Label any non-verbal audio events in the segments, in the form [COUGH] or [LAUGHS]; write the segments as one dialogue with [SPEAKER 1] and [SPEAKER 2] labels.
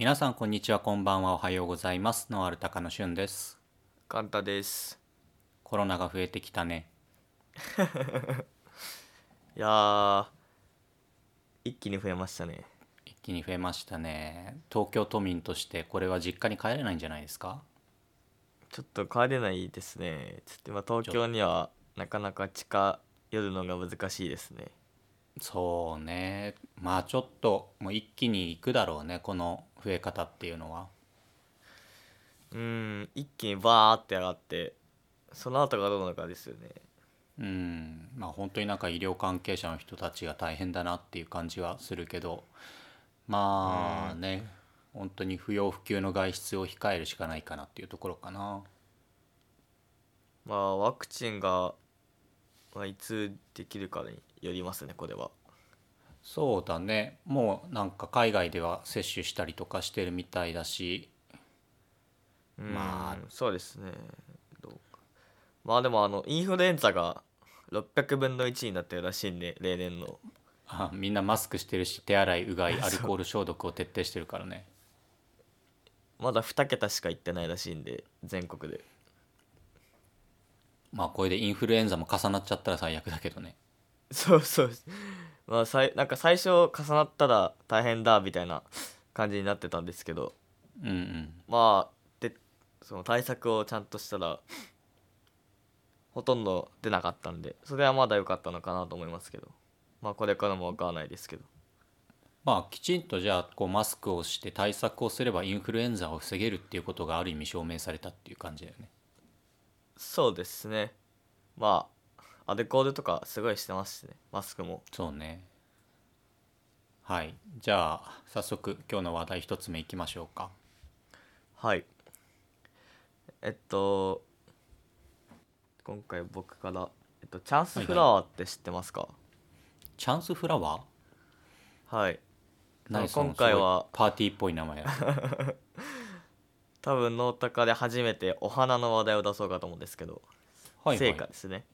[SPEAKER 1] 皆さんこんにちはこんばんはおはようございます。ノアルタカのしゅんです。
[SPEAKER 2] カンタです。
[SPEAKER 1] コロナが増えてきたね。[LAUGHS]
[SPEAKER 2] いやー一気に増えましたね。
[SPEAKER 1] 一気に増えましたね。東京都民としてこれは実家に帰れないんじゃないですか？
[SPEAKER 2] ちょっと帰れないですね。ちょっと今東京にはなかなか近寄るのが難しいですね。
[SPEAKER 1] そうね。まあちょっともう一気に行くだろうね。この増え方っていうのは？
[SPEAKER 2] うん一気にバーって上がってその後がどうなのかですよね。
[SPEAKER 1] うんまあ本当になんか医療関係者の人たちが大変だなっていう感じはするけどまあね本当に不要不急の外出を控えるしかないかなっていうところかな。
[SPEAKER 2] まあワクチンが、まあ、いつできるかによりますねこれは
[SPEAKER 1] そうだね。もうなんか海外では接種したりとかしてるみたいだし。
[SPEAKER 2] うん。
[SPEAKER 1] まあ。
[SPEAKER 2] そうですね。どうか。まあでもあのインフルエンザが600分の1になってるらしいんで例年の。
[SPEAKER 1] あみんなマスクしてるし手洗いうがい [LAUGHS] アルコール消毒を徹底してるからね。
[SPEAKER 2] まだ2桁しか行ってないらしいんで全国で。
[SPEAKER 1] まあこれでインフルエンザも重なっちゃったら最悪だけどね。
[SPEAKER 2] そうそうまあさいなんか最初重なったら大変だみたいな感じになってたんですけど。
[SPEAKER 1] うんうん。
[SPEAKER 2] まあでその対策をちゃんとしたらほとんど出なかったんでそれはまだ良かったのかなと思いますけど。まあこれからも分からないですけど。
[SPEAKER 1] まあきちんとじゃあこうマスクをして対策をすればインフルエンザを防げるっていうことがある意味証明されたっていう感じだよね。
[SPEAKER 2] そうですね。まあアルコールとかすごいしてますしね。マスクも。
[SPEAKER 1] そうね。はい。じゃあ早速今日の話題一つ目いきましょうか。
[SPEAKER 2] はい。えっと今回僕から、えっと、チャンスフラワーって知ってますか？
[SPEAKER 1] チャンスフラワー？
[SPEAKER 2] はい。今回は
[SPEAKER 1] パーティーっぽい名前だ。[LAUGHS]
[SPEAKER 2] 多分ノータカで初めてお花の話題を出そうかと思うんですけど、
[SPEAKER 1] はいはい。
[SPEAKER 2] 成果ですね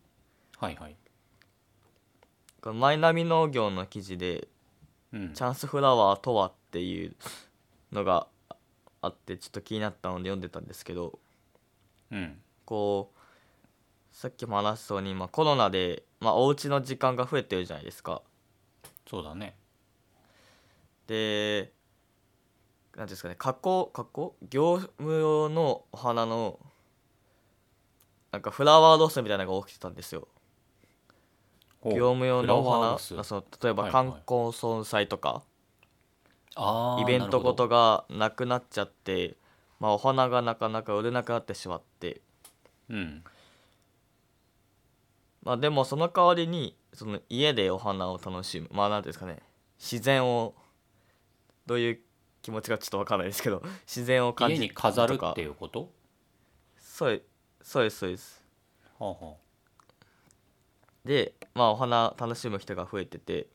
[SPEAKER 1] はいはい。
[SPEAKER 2] このマイナビ農業の記事で
[SPEAKER 1] うん。
[SPEAKER 2] チャンスフラワーとはっていうのがあってちょっと気になったので読んでたんですけど
[SPEAKER 1] うん。
[SPEAKER 2] こうさっきも話したように、まあ、コロナで、まあ、お家の時間が増えてるじゃないですか。
[SPEAKER 1] そうだね。
[SPEAKER 2] で何ていうんですかね加工加工？業務用のお花のなんかフラワーロスみたいなのが起きてたんですよ業務用のお花そう例えば
[SPEAKER 1] はいはい。
[SPEAKER 2] 冠婚葬祭とか、
[SPEAKER 1] あー
[SPEAKER 2] イベントごと
[SPEAKER 1] な
[SPEAKER 2] がなくなっちゃって、まあ、お花がなかなか売れなくなってしまって、
[SPEAKER 1] うん。
[SPEAKER 2] まあ、でもその代わりにその家でお花を楽しむまあ何ていうんですかね。自然をどういう気持ちかちょっと分からないですけど [LAUGHS] 自然を感じ
[SPEAKER 1] 家に飾るっていうこと？
[SPEAKER 2] そうそうですそうです。
[SPEAKER 1] はあは
[SPEAKER 2] でまあお花楽しむ人が増えてて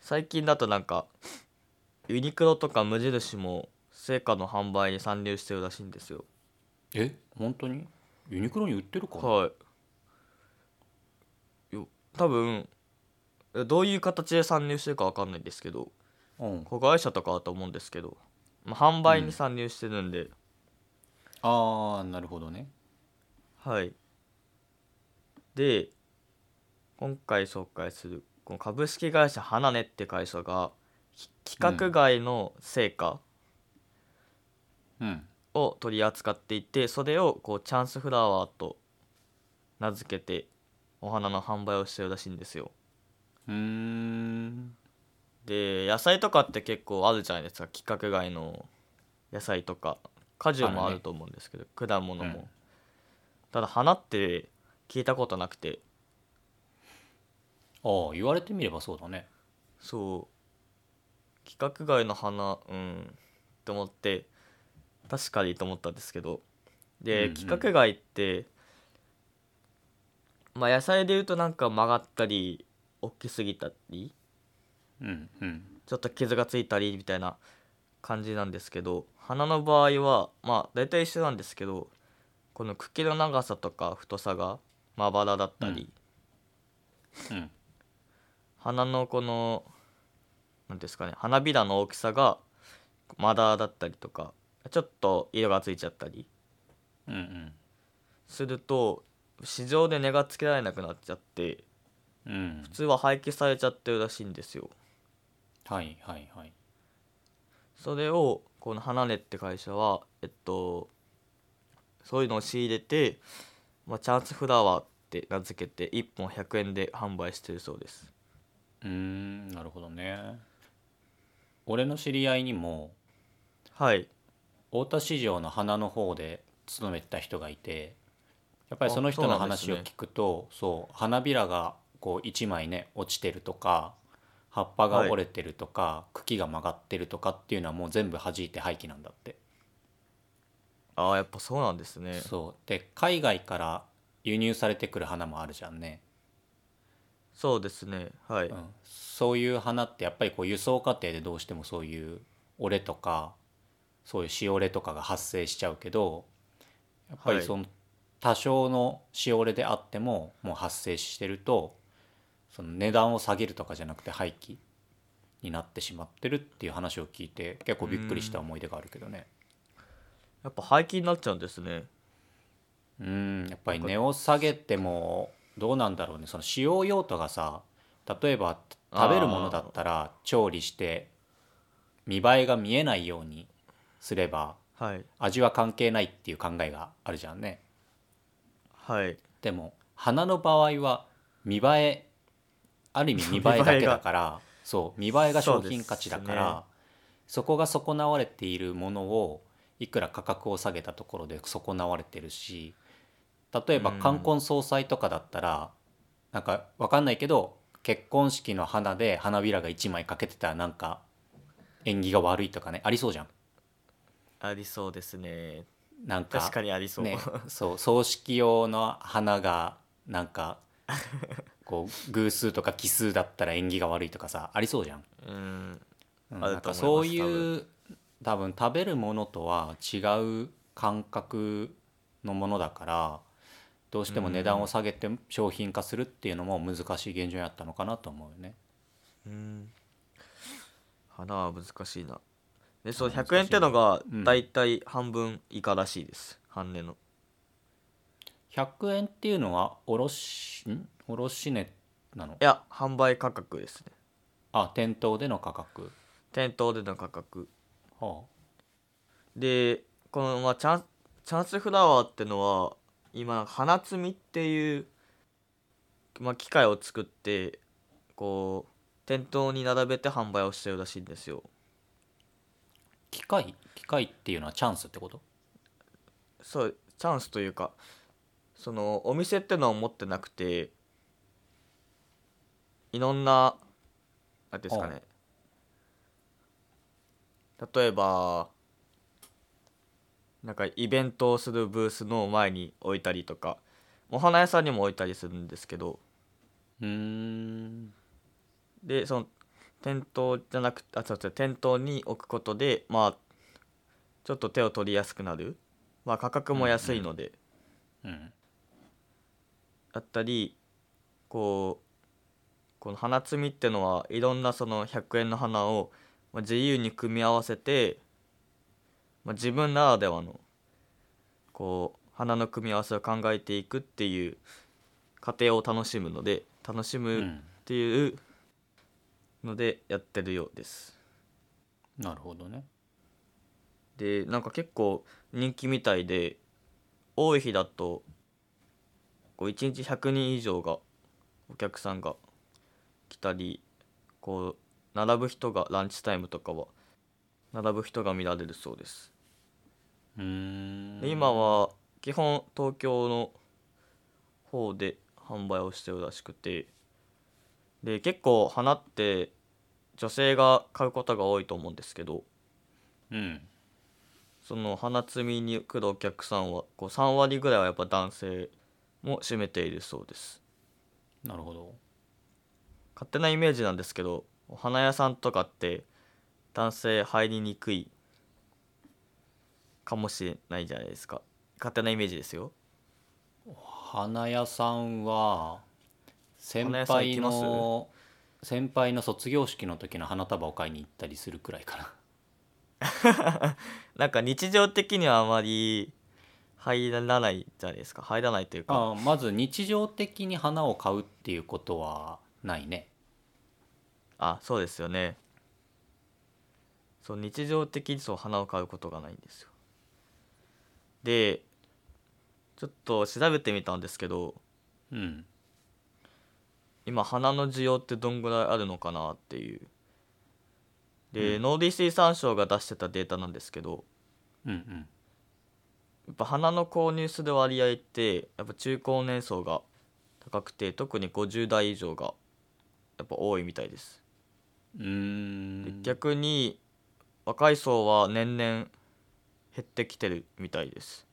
[SPEAKER 2] 最近だとなんかユニクロとか無印も成果の販売に参入してるらしいんですよ。
[SPEAKER 1] え？本当に？ユニクロに売ってるか
[SPEAKER 2] はい。よ多分えどういう形で参入してるか分かんないんですけど
[SPEAKER 1] うん。
[SPEAKER 2] 子会社とかだと思うんですけど、まあ、販売に参入してるんで、
[SPEAKER 1] ああなるほどね。
[SPEAKER 2] はい。で今回紹介するこの株式会社花音って会社がき規格外の成果
[SPEAKER 1] うん。
[SPEAKER 2] を取り扱っていてそれをこうチャンスフラワーと名付けてお花の販売をしてるらしいんですよ。
[SPEAKER 1] うーん。
[SPEAKER 2] で野菜とかって結構あるじゃないですか。規格外の野菜とか。果樹もあ
[SPEAKER 1] ある
[SPEAKER 2] と思うんですけど、果物も、
[SPEAKER 1] うん
[SPEAKER 2] ただ花って聞いたことなくて
[SPEAKER 1] ああ言われてみればそうだね。
[SPEAKER 2] そう。規格外の花うん。って思って確かにと思ったんですけど。で、
[SPEAKER 1] うんうん。
[SPEAKER 2] 規格外ってまあ野菜でいうとなんか曲がったり大きすぎたり
[SPEAKER 1] うんうん。
[SPEAKER 2] ちょっと傷がついたりみたいな感じなんですけど花の場合はまあ大体一緒なんですけどこの茎の長さとか太さがまばらだったり、
[SPEAKER 1] うん
[SPEAKER 2] 花のこの何ですかね花びらの大きさがまだだったりとかちょっと色がついちゃったり。すると市場で値がつけられなくなっちゃって
[SPEAKER 1] うん。
[SPEAKER 2] 普通は廃棄されちゃってるらしいんですよ。
[SPEAKER 1] はいはいはい。
[SPEAKER 2] それをこの花根って会社はえっとそういうのを仕入れて、まあ、チャンスフラワーって名付けて1本100円で販売してるそうです
[SPEAKER 1] うーんなるほどね。俺の知り合いにも
[SPEAKER 2] はい。
[SPEAKER 1] 大田市場の花の方で勤めてた人がいてやっぱりその人の話を聞くとそう花びらがこう1枚ね落ちてるとか葉っぱが折れてるとか、茎が曲がってるとかっていうのはもう全部弾いて廃棄なんだって。
[SPEAKER 2] ああやっぱそうなんですね。
[SPEAKER 1] そう。で海外から輸入されてくる花もあるじゃんね、
[SPEAKER 2] そうですね。はい、
[SPEAKER 1] うん、そういう花ってやっぱりこう輸送過程でどうしてもそういう折れとかそういうしおれとかが発生しちゃうけどやっぱりその多少のしおれであってももう発生してるとその値段を下げるとかじゃなくて廃棄になってしまってるっていう話を聞いて結構びっくりした思い出があるけどね。
[SPEAKER 2] やっぱ廃棄になっちゃうんですね。
[SPEAKER 1] うん。やっぱり値を下げてもどうなんだろうね。その使用用途がさ例えば食べるものだったら調理して見栄えが見えないようにすれば
[SPEAKER 2] はい。
[SPEAKER 1] 味は関係ないっていう考えがあるじゃんね。
[SPEAKER 2] はい。
[SPEAKER 1] でも花の場合は見栄えある意味 [LAUGHS] 見栄えだけだからそう見栄えが商品価値だからそ,、こが損なわれているものをいくら価格を下げたところで損なわれてるし例えば
[SPEAKER 2] うん。
[SPEAKER 1] 冠婚葬祭とかだったらなんかわかんないけど結婚式の花で花びらが1枚かけてたらなんか縁起が悪いとかねありそうじゃん。
[SPEAKER 2] ありそうですね。
[SPEAKER 1] なんか
[SPEAKER 2] 確かにありそう、
[SPEAKER 1] ね、[LAUGHS] そう葬式用の花がなんかこう偶数とか奇数だったら縁起が悪いとかさありそうじゃん。かそういう多分食べるものとは違う感覚のものだからどうしても値段を下げて商品化するっていうのも難しい現状にあったのかなと思うよね。
[SPEAKER 2] うん。花は難しいな。でそう
[SPEAKER 1] 花
[SPEAKER 2] 100円ってのが
[SPEAKER 1] うん。
[SPEAKER 2] だいたい半分以下らしいです。半値の。
[SPEAKER 1] 100円っていうのは卸ん？卸値なの？
[SPEAKER 2] いや販売価格ですね。
[SPEAKER 1] あ店頭での価格。
[SPEAKER 2] 店頭での価格。
[SPEAKER 1] は
[SPEAKER 2] でこの、まあ、チャンチャンスフラワーってのは今花摘みっていう、まあ、機械を作ってこう店頭に並べて販売をしてるらしいんですよ。
[SPEAKER 1] 機械？機械っていうのはチャンスってこと？
[SPEAKER 2] そうチャンスというかそのお店ってのは持ってなくていろんな何ですかね。例えばなんかイベントをするブースの前に置いたりとかお花屋さんにも置いたりするんですけど。
[SPEAKER 1] うーん。
[SPEAKER 2] でその店頭じゃなくてあ違う違う店頭に置くことでまあちょっと手を取りやすくなる、まあ、価格も安いので、
[SPEAKER 1] うん
[SPEAKER 2] だったりこうこの花摘みってのはいろんなその100円の花をまあ自由に組み合わせて、まあ、自分ならではのこう花の組み合わせを考えていくっていう過程を楽しむので楽しむっ
[SPEAKER 1] うん。
[SPEAKER 2] ていうのでやってるようです。
[SPEAKER 1] なるほどね。
[SPEAKER 2] でなんか結構人気みたいで多い日だとこう1日100人以上がお客さんが来たりこう並ぶ人がランチタイムとかは並ぶ人が見られるそうですで今は基本東京の方で販売をしてるらしくて。で結構花って女性が買うことが多いと思うんですけど。
[SPEAKER 1] うん。
[SPEAKER 2] その花摘みに来るお客さんはこう3割ぐらいはやっぱ男性も占めているそうです。
[SPEAKER 1] なるほど。
[SPEAKER 2] 勝手なイメージなんですけどお花屋さんとかって男性入りにくいかもしれないじゃないですか。勝手なイメージですよ。
[SPEAKER 1] 花屋さんは先輩の先輩の卒業式の時の花束を買いに行ったりするくらいかな。[LAUGHS]
[SPEAKER 2] なんか日常的にはあまり入らないじゃないですか。入らないというか。
[SPEAKER 1] あまず日常的に花を買うっていうことはないね。
[SPEAKER 2] あそうですよね。そう日常的にそう花を買うことがないんですよでちょっと調べてみたんですけど
[SPEAKER 1] うん。
[SPEAKER 2] 今花の需要ってどんぐらいあるのかなっていう。で、
[SPEAKER 1] うん。
[SPEAKER 2] 農林水産省が出してたデータなんですけど
[SPEAKER 1] うんうん。
[SPEAKER 2] やっぱ花の購入する割合ってやっぱ中高年層が高くて特に50代以上がやっぱ多いみたいです。
[SPEAKER 1] うん。
[SPEAKER 2] 逆に若い層は年々減ってきてるみたいです。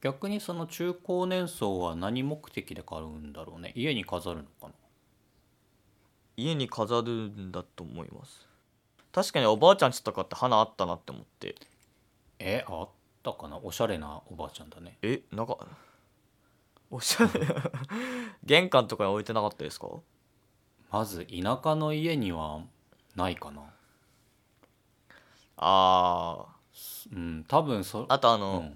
[SPEAKER 1] 逆にその中高年層は何目的で買うんだろうね。家に飾るのかな。
[SPEAKER 2] 家に飾るんだと思います。確かにおばあちゃんちとかって花あったなって思って。
[SPEAKER 1] えあったかな？おしゃれなおばあちゃんだね。
[SPEAKER 2] えなんかおしゃれ。[LAUGHS] 玄関とかに置いてなかったですか？
[SPEAKER 1] まず田舎の家にはないかな。
[SPEAKER 2] あー
[SPEAKER 1] うん多分そ
[SPEAKER 2] あとあの、
[SPEAKER 1] うん。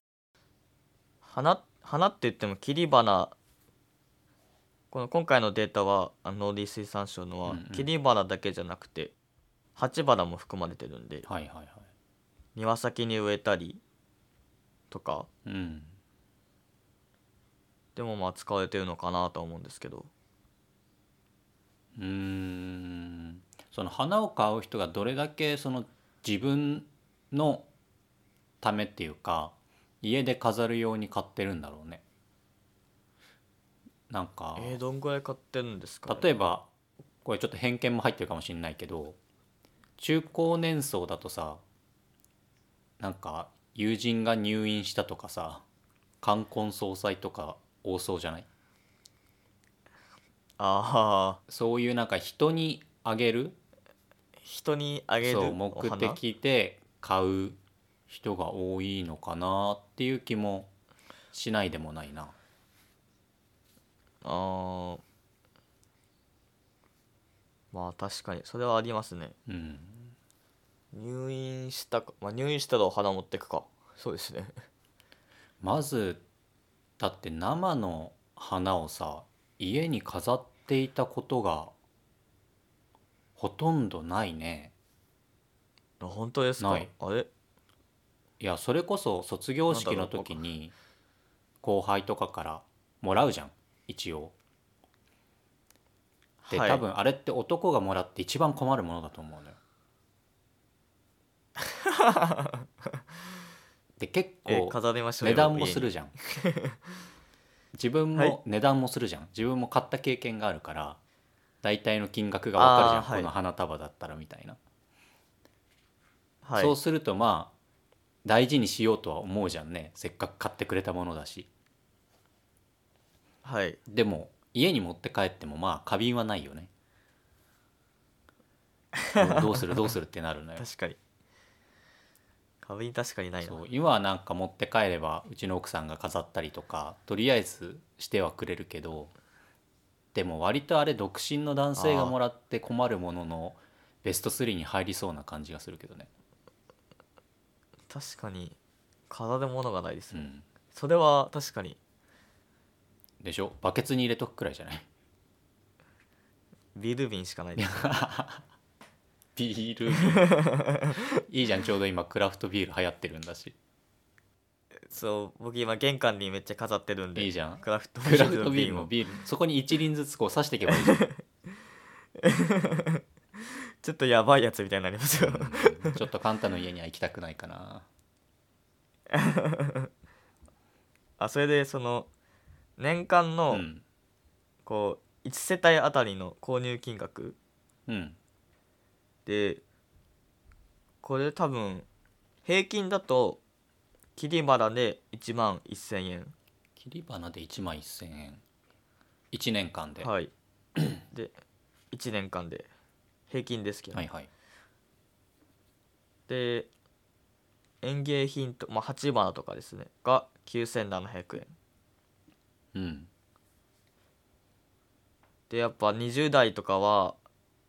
[SPEAKER 2] 花花って言っても切り花。この今回のデータはあの農林水産省のは
[SPEAKER 1] うんうん。
[SPEAKER 2] 切り花だけじゃなくて鉢花も含まれてるんで
[SPEAKER 1] はいはいはい。
[SPEAKER 2] 庭先に植えたりとか。
[SPEAKER 1] うん。
[SPEAKER 2] でもまあ使われてるのかなとは思うんですけど。
[SPEAKER 1] うーん。その花を買う人がどれだけその自分のためっていうか家で飾るように買ってるんだろうね。なんか
[SPEAKER 2] えー、どんぐらい買ってるんですか、ね、
[SPEAKER 1] 例えばこれちょっと偏見も入ってるかもしれないけど中高年層だとさなんか友人が入院したとかさ冠婚葬祭とか多そうじゃない？
[SPEAKER 2] ああ
[SPEAKER 1] そういうなんか人にあげる？
[SPEAKER 2] 人にあげる
[SPEAKER 1] そう
[SPEAKER 2] お
[SPEAKER 1] 目
[SPEAKER 2] 花
[SPEAKER 1] 的で買う人が多いのかなっていう気もしないでもないな。
[SPEAKER 2] あー。まあ確かにそれはありますね。
[SPEAKER 1] うん、
[SPEAKER 2] 入院したか、まあ、入院したらお花持ってくか。そうですね。[LAUGHS]
[SPEAKER 1] まずだって生の花をさ家に飾っていたことがほとんどないね。
[SPEAKER 2] あ本当ですか？
[SPEAKER 1] ない。
[SPEAKER 2] あれ？
[SPEAKER 1] いやそれこそ卒業式の時に後輩とかからもらうじゃん一応。で、
[SPEAKER 2] はい
[SPEAKER 1] 多分あれって男がもらって一番困るものだと思うのよ。[LAUGHS] で結
[SPEAKER 2] え
[SPEAKER 1] 構値段もするじゃん。自分
[SPEAKER 2] はい
[SPEAKER 1] も値段もするじゃん。自分も買った経験があるから大体の金額が分かるじゃん、
[SPEAKER 2] はい
[SPEAKER 1] この花束だったらみたいな。
[SPEAKER 2] はい
[SPEAKER 1] そうするとまあ大事にしようとは思うじゃんね。せっかく買ってくれたものだし。
[SPEAKER 2] はい。
[SPEAKER 1] でも家に持って帰ってもまあ花瓶はないよね。どうする？[LAUGHS] どうするってなるのよ。
[SPEAKER 2] 確かに。花瓶確かにないな。
[SPEAKER 1] そう今はなんか持って帰ればうちの奥さんが飾ったりとかとりあえずしてはくれるけどでも割とあれ独身の男性がもらって困るもののベスト3に入りそうな感じがするけどね
[SPEAKER 2] 確かに飾るものがないですね、
[SPEAKER 1] うん。
[SPEAKER 2] それは確かに。
[SPEAKER 1] でしょ？バケツに入れとくくらいじゃない？
[SPEAKER 2] ビール瓶しかないです。[LAUGHS]
[SPEAKER 1] ビール。[LAUGHS] いいじゃんちょうど今クラフトビール流行ってるんだし。
[SPEAKER 2] そう僕今玄関にめっちゃ飾ってるんで。
[SPEAKER 1] いいじゃん。
[SPEAKER 2] クラフトビ
[SPEAKER 1] クラフ
[SPEAKER 2] ール
[SPEAKER 1] トビールもビール。そこに一輪ずつこう刺していけばいいじゃん [LAUGHS]
[SPEAKER 2] ちょっとやばいやつみたいになりますよ。
[SPEAKER 1] うん。ちょっとカンタの家には行きたくないかな。[LAUGHS]
[SPEAKER 2] あそれでその年間
[SPEAKER 1] う
[SPEAKER 2] の
[SPEAKER 1] ん。
[SPEAKER 2] こう1世帯あたりの購入金額
[SPEAKER 1] うん。
[SPEAKER 2] でこれ多分平均だと切り花で1万1000円。
[SPEAKER 1] 切り花で1万1000円。1年間で、
[SPEAKER 2] はい。で1年間で平均ですけど、
[SPEAKER 1] はいはい。
[SPEAKER 2] で園芸品と、まあ、鉢花とかですね。が9700円。
[SPEAKER 1] うん。
[SPEAKER 2] でやっぱ20代とかは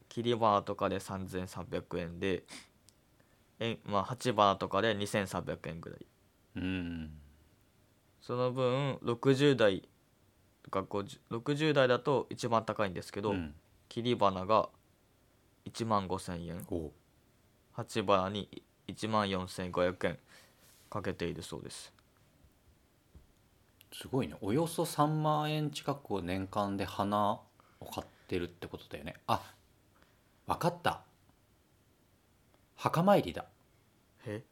[SPEAKER 2] 切り花とかで3300円でえまあ鉢花とかで2300円ぐらい。
[SPEAKER 1] うん。
[SPEAKER 2] その分60代とか50 60代だと一番高いんですけど、
[SPEAKER 1] うん。
[SPEAKER 2] 切り花が1万5000円。
[SPEAKER 1] お。
[SPEAKER 2] 鉢花に1万4500円。かけているそうです。
[SPEAKER 1] すごいね。およそ3万円近くを年間で花を買ってるってことだよね。あわかった。墓参りだ。
[SPEAKER 2] え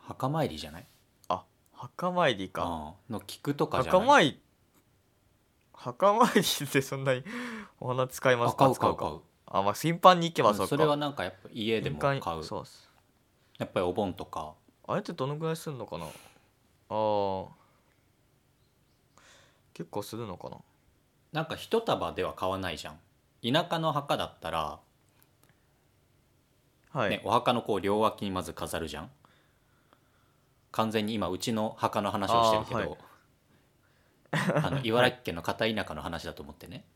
[SPEAKER 1] 墓参りじゃない？
[SPEAKER 2] あ墓参りか。
[SPEAKER 1] ああの菊とかじゃない？
[SPEAKER 2] 墓参り墓参りってそんなにお花使いますか？
[SPEAKER 1] 買う買う
[SPEAKER 2] あまあ頻繁に行けばそうか
[SPEAKER 1] それはなんかやっぱ家でも買う。
[SPEAKER 2] にそうっす。
[SPEAKER 1] やっぱりお盆とか。
[SPEAKER 2] あれってどのぐらいするのかな？あー。結構するのかな？
[SPEAKER 1] なんか一束では買わないじゃん。田舎の墓だったら、
[SPEAKER 2] はい、
[SPEAKER 1] ね、お墓のこう両脇にまず飾るじゃん。完全に今うちの墓の話をしてるけどあ、の茨城県の片田舎の話だと思ってね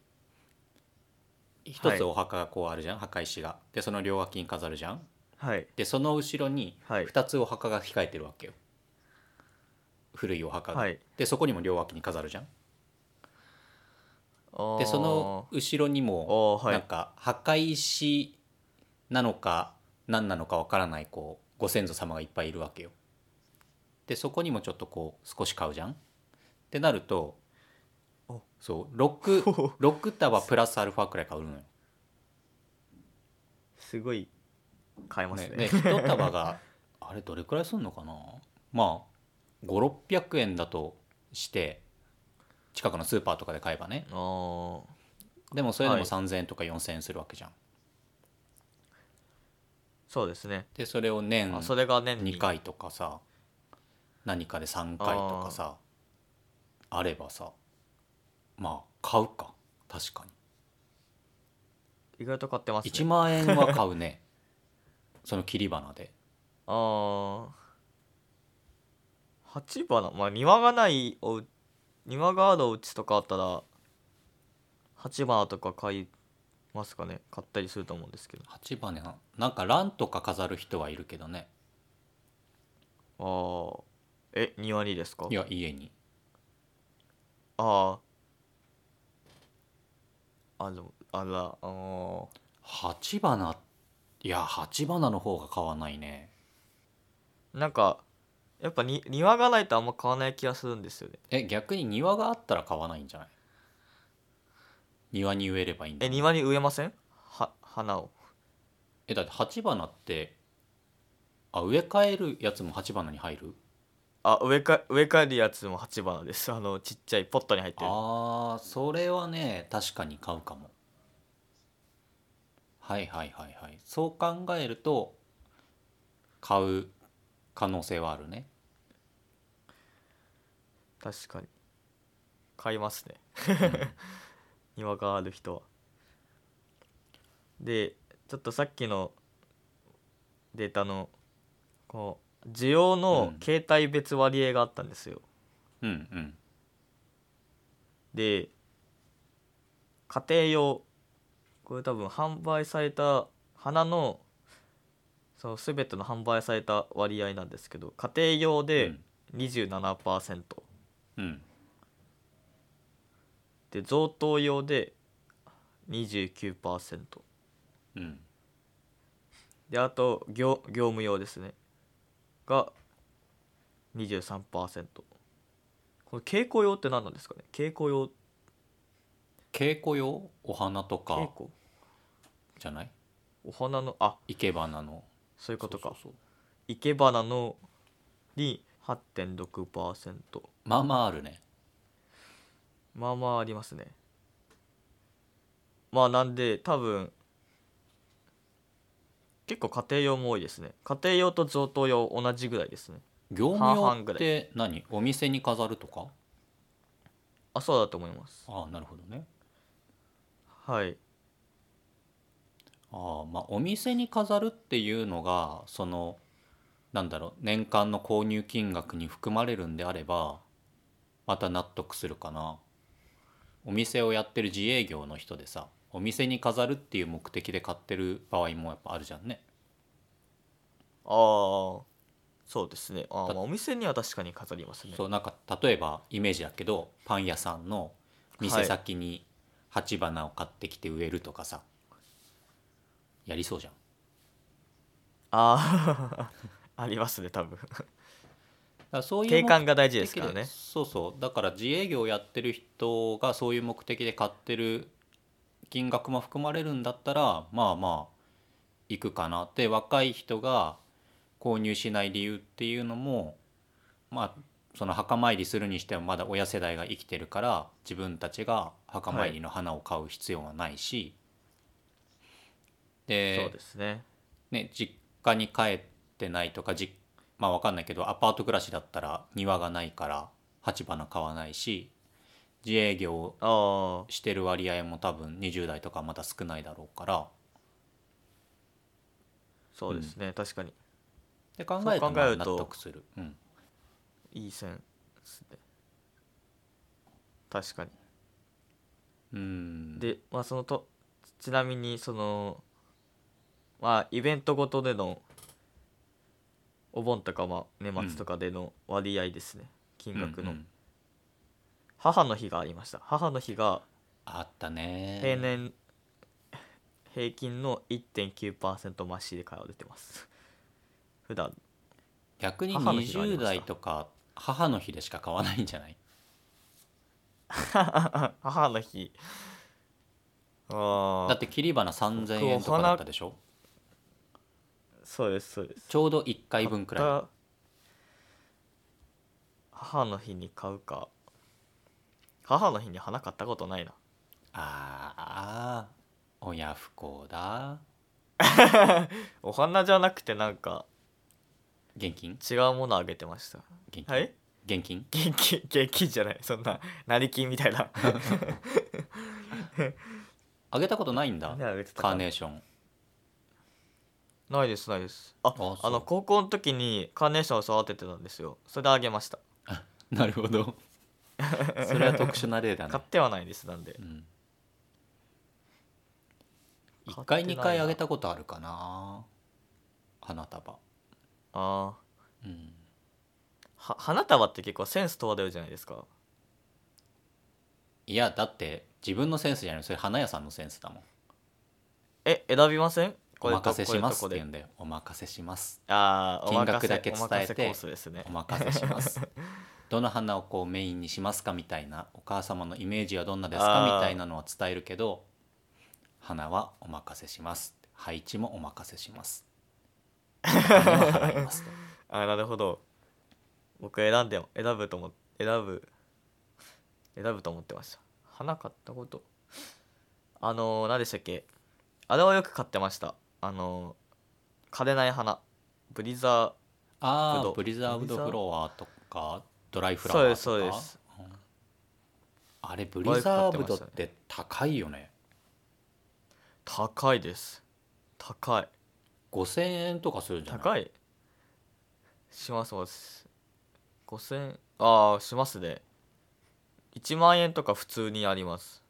[SPEAKER 1] 一つお墓がこうあるじゃん、墓石が。でその両脇に飾るじゃん？
[SPEAKER 2] はい。
[SPEAKER 1] でその後ろに
[SPEAKER 2] はい。
[SPEAKER 1] 2つお墓が控えてるわけよ。古いお墓が、
[SPEAKER 2] はい。
[SPEAKER 1] でそこにも両脇に飾るじゃん？でその後ろにも
[SPEAKER 2] あーはい。
[SPEAKER 1] なんか墓石なのか何なのかわからないこうご先祖様がいっぱいいるわけよ。でそこにもちょっとこう少し買うじゃん？ってなると
[SPEAKER 2] お
[SPEAKER 1] そう 6, 6束プラスアルファくらい買うのよ、
[SPEAKER 2] すごい買えますね。
[SPEAKER 1] ねね1束が [LAUGHS] あれどれくらいすんのかな？まあ5600円だとして近くのスーパーとかで買えばね。
[SPEAKER 2] あー。
[SPEAKER 1] でもそれでも
[SPEAKER 2] はい。
[SPEAKER 1] 3000円とか4000円するわけじゃん。
[SPEAKER 2] そうですね。
[SPEAKER 1] でそれを年
[SPEAKER 2] あそれが年に。
[SPEAKER 1] 2回とかさ何かで3回とかさあればさまあ買うか。確かに。
[SPEAKER 2] 意外と買ってます
[SPEAKER 1] 1
[SPEAKER 2] ね
[SPEAKER 1] 万円は買うね。[LAUGHS] その切り花で。
[SPEAKER 2] あー。鉢花まあ庭がないおう庭があるお家とかあったら鉢花とか買いますかね。買ったりすると思うんですけど。
[SPEAKER 1] 鉢花ななんかランとか飾る人はいるけどね。
[SPEAKER 2] ああえ庭にですか？
[SPEAKER 1] いや家に。
[SPEAKER 2] あああでもあらあー
[SPEAKER 1] 鉢花いや鉢花の方が買わないね。
[SPEAKER 2] なんかやっぱに庭がないとあんま買わない気がするんですよね。
[SPEAKER 1] え逆に庭があったら買わないんじゃない？庭に植えればいいんだ
[SPEAKER 2] え庭に植えません？は花を。
[SPEAKER 1] えだって鉢花ってあ植え替えるやつも鉢花に入る？
[SPEAKER 2] あ植えか植え替えるやつも鉢花です。あのちっちゃいポットに入ってる。
[SPEAKER 1] あーそれはね確かに買うかも。はいはいはいはい。そう考えると買う可能性はあるね。
[SPEAKER 2] 確かに。買いますね。庭がある人は。でちょっとさっきのデータのこう需要の
[SPEAKER 1] うん。
[SPEAKER 2] 携帯別割合があったんですよ、
[SPEAKER 1] うんうん。
[SPEAKER 2] で家庭用。これ多分販売された花のその全ての販売された割合なんですけど家庭用で27%、
[SPEAKER 1] うん。
[SPEAKER 2] で贈答用で29%
[SPEAKER 1] うん。
[SPEAKER 2] であと業業務用ですねが23%この稽古用って何なんですかね？稽古用。
[SPEAKER 1] 稽古用？お花とか
[SPEAKER 2] 稽古。
[SPEAKER 1] じゃない？
[SPEAKER 2] お花のあ。
[SPEAKER 1] 生け花の。
[SPEAKER 2] そういうことか。
[SPEAKER 1] そうそうそう。
[SPEAKER 2] 生け花のに8.6%
[SPEAKER 1] まあまああるね。
[SPEAKER 2] まあまあありますね。まあなんで多分結構家庭用も多いですね。家庭用と贈答用同じぐらいですね。
[SPEAKER 1] 業務用っ
[SPEAKER 2] 半々ぐら
[SPEAKER 1] て何？お店に飾るとか？
[SPEAKER 2] あそうだと思います。
[SPEAKER 1] ああなるほどね。
[SPEAKER 2] はい。
[SPEAKER 1] ああまあお店に飾るっていうのがそのなんだろう年間の購入金額に含まれるんであればまた納得するかな。お店をやってる自営業の人でさお店に飾るっていう目的で買ってる場合もやっぱあるじゃんね。
[SPEAKER 2] あそうですね。あー、まあ、お店には確かに飾りますね。
[SPEAKER 1] そうなんか例えばイメージだけどパン屋さんの店先に鉢花を買ってきて植えるとかさ、やりそうじゃん。
[SPEAKER 2] ああ [LAUGHS] ありますね多分。
[SPEAKER 1] だからそういう
[SPEAKER 2] 景観が大事
[SPEAKER 1] 目
[SPEAKER 2] ですからね。
[SPEAKER 1] そうそうだから自営業やってる人がそういう目的で買ってる金額も含まれるんだったらまあまあ行くかなって若い人が購入しない理由っていうのもまあその墓参りするにしてもまだ親世代が生きてるから自分たちが墓参りの花を買う必要はないし、で
[SPEAKER 2] そうですね。
[SPEAKER 1] ね、実家に帰ってないとかじまあわかんないけどアパート暮らしだったら庭がないから鉢花買わないし自営業
[SPEAKER 2] ああ
[SPEAKER 1] してる割合も多分20代とかまだ少ないだろうから。
[SPEAKER 2] そうですね、確かに。
[SPEAKER 1] で考え
[SPEAKER 2] 考えると
[SPEAKER 1] まあ納得する、うん、
[SPEAKER 2] いい線ですね。確かに。
[SPEAKER 1] うん。
[SPEAKER 2] でまあそのとちなみにそのまあイベントごとでのお盆とかまあ年末とかでの割合ですね、金額の、
[SPEAKER 1] うんうん
[SPEAKER 2] 母の日がありました。母の日が
[SPEAKER 1] あったね。
[SPEAKER 2] 平年平均の1.9%増しで買われてます。[LAUGHS] 普段。
[SPEAKER 1] 逆に
[SPEAKER 2] 母の日があり
[SPEAKER 1] 20
[SPEAKER 2] ました。
[SPEAKER 1] 代とか母の日でしか買わないんじゃない？[LAUGHS]
[SPEAKER 2] 母の日。ああ
[SPEAKER 1] だって切り花3000円とかだったでしょ？
[SPEAKER 2] そうですそうです。
[SPEAKER 1] ちょうど1回分くらい。
[SPEAKER 2] 母の日に買うか母の日に花買ったことないな。
[SPEAKER 1] ああ親不孝だ。[LAUGHS]
[SPEAKER 2] お花じゃなくてなんか
[SPEAKER 1] 現金？
[SPEAKER 2] 違うものあげてました。
[SPEAKER 1] 現金、
[SPEAKER 2] はい？
[SPEAKER 1] 現金？
[SPEAKER 2] 現金？[LAUGHS] 現金じゃない。そんな成金みたいな。
[SPEAKER 1] あげたことないんだ？
[SPEAKER 2] 何あげてた。
[SPEAKER 1] カ
[SPEAKER 2] か
[SPEAKER 1] ーネーション。
[SPEAKER 2] ないですないです。あ
[SPEAKER 1] あそう。
[SPEAKER 2] あの高校の時にカーネーションを育ててたんですよ。それであげました。
[SPEAKER 1] なるほどそれは特殊な例だね。
[SPEAKER 2] 買ってはないですなんで。
[SPEAKER 1] うん。1
[SPEAKER 2] 買ってないな
[SPEAKER 1] 回2回あげたことあるかな花束。
[SPEAKER 2] ああ
[SPEAKER 1] うん。
[SPEAKER 2] は花束って結構センス問われるじゃないですか。
[SPEAKER 1] いやだって自分のセンスじゃないそれ花屋さんのセンスだもん。
[SPEAKER 2] え選びません？
[SPEAKER 1] お任せしますって言うんだよ。お任せします。
[SPEAKER 2] ああ
[SPEAKER 1] 金額だけ伝えて
[SPEAKER 2] コースですね。
[SPEAKER 1] お任せします [LAUGHS] どの花をこうメインにしますかみたいなお母様のイメージはどんなですかみたいなのは伝えるけど花はお任せします。配置もお任せします。[LAUGHS]
[SPEAKER 2] あーなるほど。僕選んでも選ぶと思選ぶ選ぶと思ってました。花買ったこと。あのー何でしたっけ？あれはよく買ってました。あのー枯れない花。ブリザブド
[SPEAKER 1] ああブリザーブドフロアとかドライフラワーとか？
[SPEAKER 2] そうですそうです。
[SPEAKER 1] うんあれブリザーブドって高いよね。
[SPEAKER 2] ー高いです。高い。
[SPEAKER 1] 5000円とかするんじゃない？
[SPEAKER 2] 高い。しますます。5000ああしますね。1万円とか普通にあります。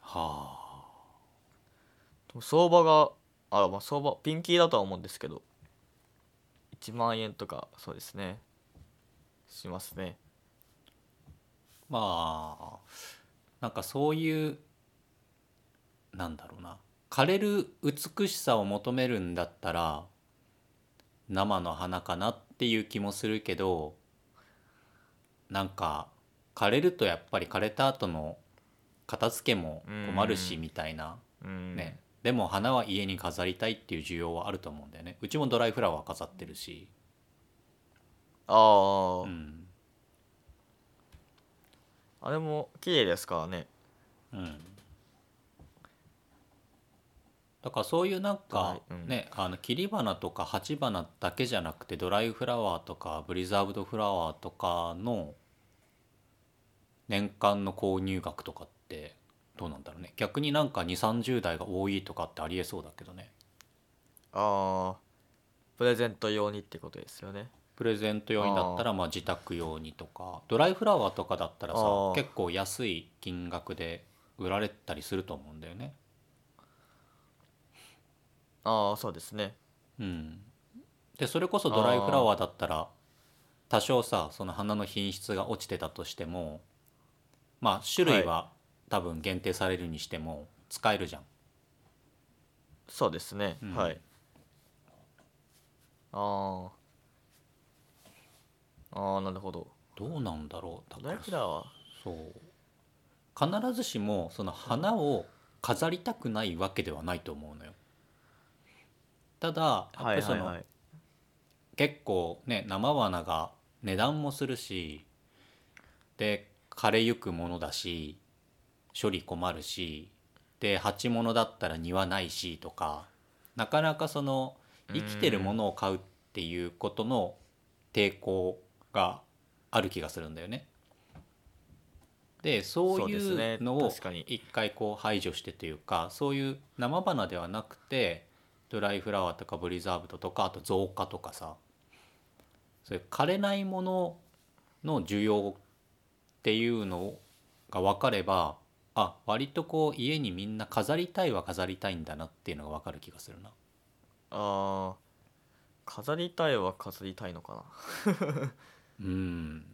[SPEAKER 1] はあ。
[SPEAKER 2] 相場があまあ相場ピンキーだとは思うんですけど。1万円とかそうですねしますね。
[SPEAKER 1] まあなんかそういうなんだろうな。枯れる美しさを求めるんだったら生の花かなっていう気もするけどなんか枯れるとやっぱり枯れた後の片付けも困るし
[SPEAKER 2] うん。
[SPEAKER 1] みたいな。
[SPEAKER 2] うん。
[SPEAKER 1] ね。でも花は家に飾りたいっていう需要はあると思うんだよね。うちもドライフラワー飾ってるし
[SPEAKER 2] ああ、
[SPEAKER 1] うん。
[SPEAKER 2] あれも綺麗ですからね。
[SPEAKER 1] うん。だからそういうなんか
[SPEAKER 2] はいうん。
[SPEAKER 1] ね、あの切り花とか鉢花だけじゃなくてドライフラワーとかブリザーブドフラワーとかの年間の購入額とかってどうなんだろうね。逆になんか2 3 0代が多いとかってありえそうだけどね。
[SPEAKER 2] ああ。プレゼント用にってことですよね
[SPEAKER 1] プレゼント用にだったらまあ自宅用にとかドライフラワーとかだったらさ結構安い金額で売られたりすると思うんだよね。あ
[SPEAKER 2] ああそうですね。
[SPEAKER 1] うん、でそれこそドライフラワーだったら多少さその花の品質が落ちてたとしてもまあ種類は多分限定されるにしても使えるじゃん、
[SPEAKER 2] そうですね、
[SPEAKER 1] うん。
[SPEAKER 2] はい。ああああなるほど。
[SPEAKER 1] どうなんだろうだ
[SPEAKER 2] ド
[SPEAKER 1] からそう。必ずしもその花を飾りたくないわけではないと思うのよ。ただやっぱ
[SPEAKER 2] はい
[SPEAKER 1] りその、
[SPEAKER 2] はい。はい
[SPEAKER 1] 結構ね生花が値段もするしで枯れゆくものだし処理困るしで鉢物だったら庭ないしとかなかなかその生きてるものを買うっていうことの抵抗がある気がするんだよね。でそういうのを一回こう排除してというかそういう生花ではなくてドライフラワーとかブリザーブドとかあと造花とかさそういう枯れないものの需要っていうのが分かればあ割とこう家にみんな飾りたいは飾りたいんだなっていうのが分かる気がするな。
[SPEAKER 2] あー飾りたいは飾りたいのかな
[SPEAKER 1] うん。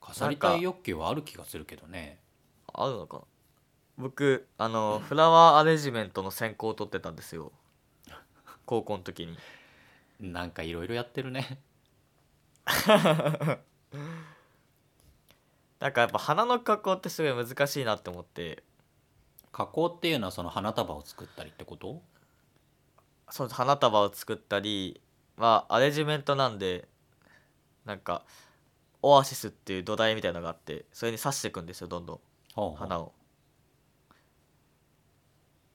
[SPEAKER 1] 飾りたい欲求はある気がするけどね。
[SPEAKER 2] あるのか。な僕あのフラワーアレンジメントの専攻を取ってたんですよ。[LAUGHS] 高校の時に。
[SPEAKER 1] なんかいろいろやってるね。[LAUGHS]
[SPEAKER 2] なんかやっぱ花の加工ってすごい難しいなって思って。
[SPEAKER 1] 加工っていうのはその花束を作ったりってこと？
[SPEAKER 2] そう花束を作ったりまあアレンジメントなんでなんかオアシスっていう土台みたいなのがあってそれに刺していくんですよどんどん。花を。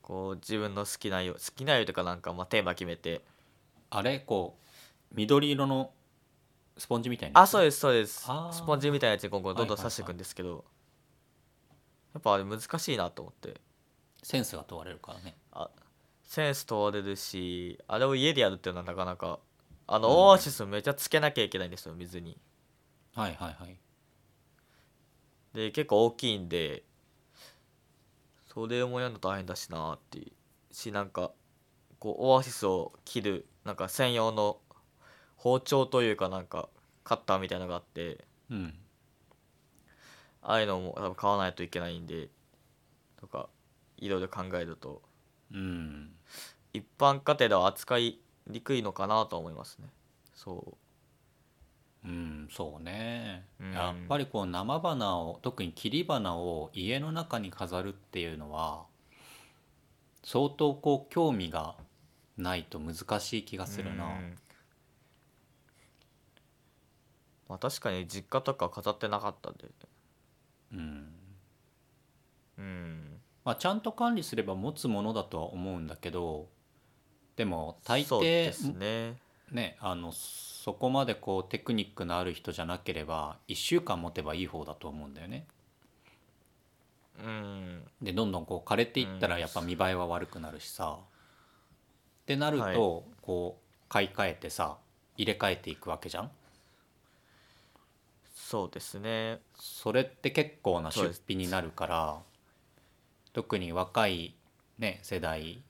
[SPEAKER 2] こう自分の好きな色好きな色とかなんかまあテーマ決めて。
[SPEAKER 1] あれ？こう緑色のスポンジみたいな
[SPEAKER 2] あそうですそうです。スポンジみたいなやつに今後どんどん刺していくんですけど、やっぱあれ難しいなと思って。
[SPEAKER 1] センスが問われるからね。
[SPEAKER 2] センス問われるしあれを家でやるっていうのはなかなかあの、
[SPEAKER 1] うん
[SPEAKER 2] オアシスめっちゃつけなきゃいけないんですよ水に
[SPEAKER 1] はいはいはい。
[SPEAKER 2] で結構大きいんでそれもやるの大変だしなっていうしなんかこうオアシスを切るなんか専用の包丁というかなんかカッターみたいなのがあって
[SPEAKER 1] うん。
[SPEAKER 2] ああいうのも多分買わないといけないんでとかいろいろ考えると
[SPEAKER 1] うん。
[SPEAKER 2] 一般家庭では扱いにくいのかなとは思いますね。そ
[SPEAKER 1] う。ん、そうね、
[SPEAKER 2] うん。
[SPEAKER 1] やっぱりこう生花を特に切り花を家の中に飾るっていうのは相当こう興味がないと難しい気が
[SPEAKER 2] う
[SPEAKER 1] するな。
[SPEAKER 2] うん。まあ確かに実家とか飾ってなかったんで
[SPEAKER 1] うん。
[SPEAKER 2] うん。
[SPEAKER 1] まあ、ちゃんと管理すれば持つものだとは思うんだけどでも大
[SPEAKER 2] そうで
[SPEAKER 1] 抵
[SPEAKER 2] すね
[SPEAKER 1] ねあのそこまでこうテクニックのある人じゃなければ1週間持てばいい方だと思うんだよね。
[SPEAKER 2] うん
[SPEAKER 1] でどんどんこう枯れていったらやっぱ見栄えは悪くなるしさ。ってなると、
[SPEAKER 2] はい
[SPEAKER 1] こう買い替えてさ入れ替えていくわけじゃん。
[SPEAKER 2] そうですね
[SPEAKER 1] それって結構な出費になるから特に若い、ね、世代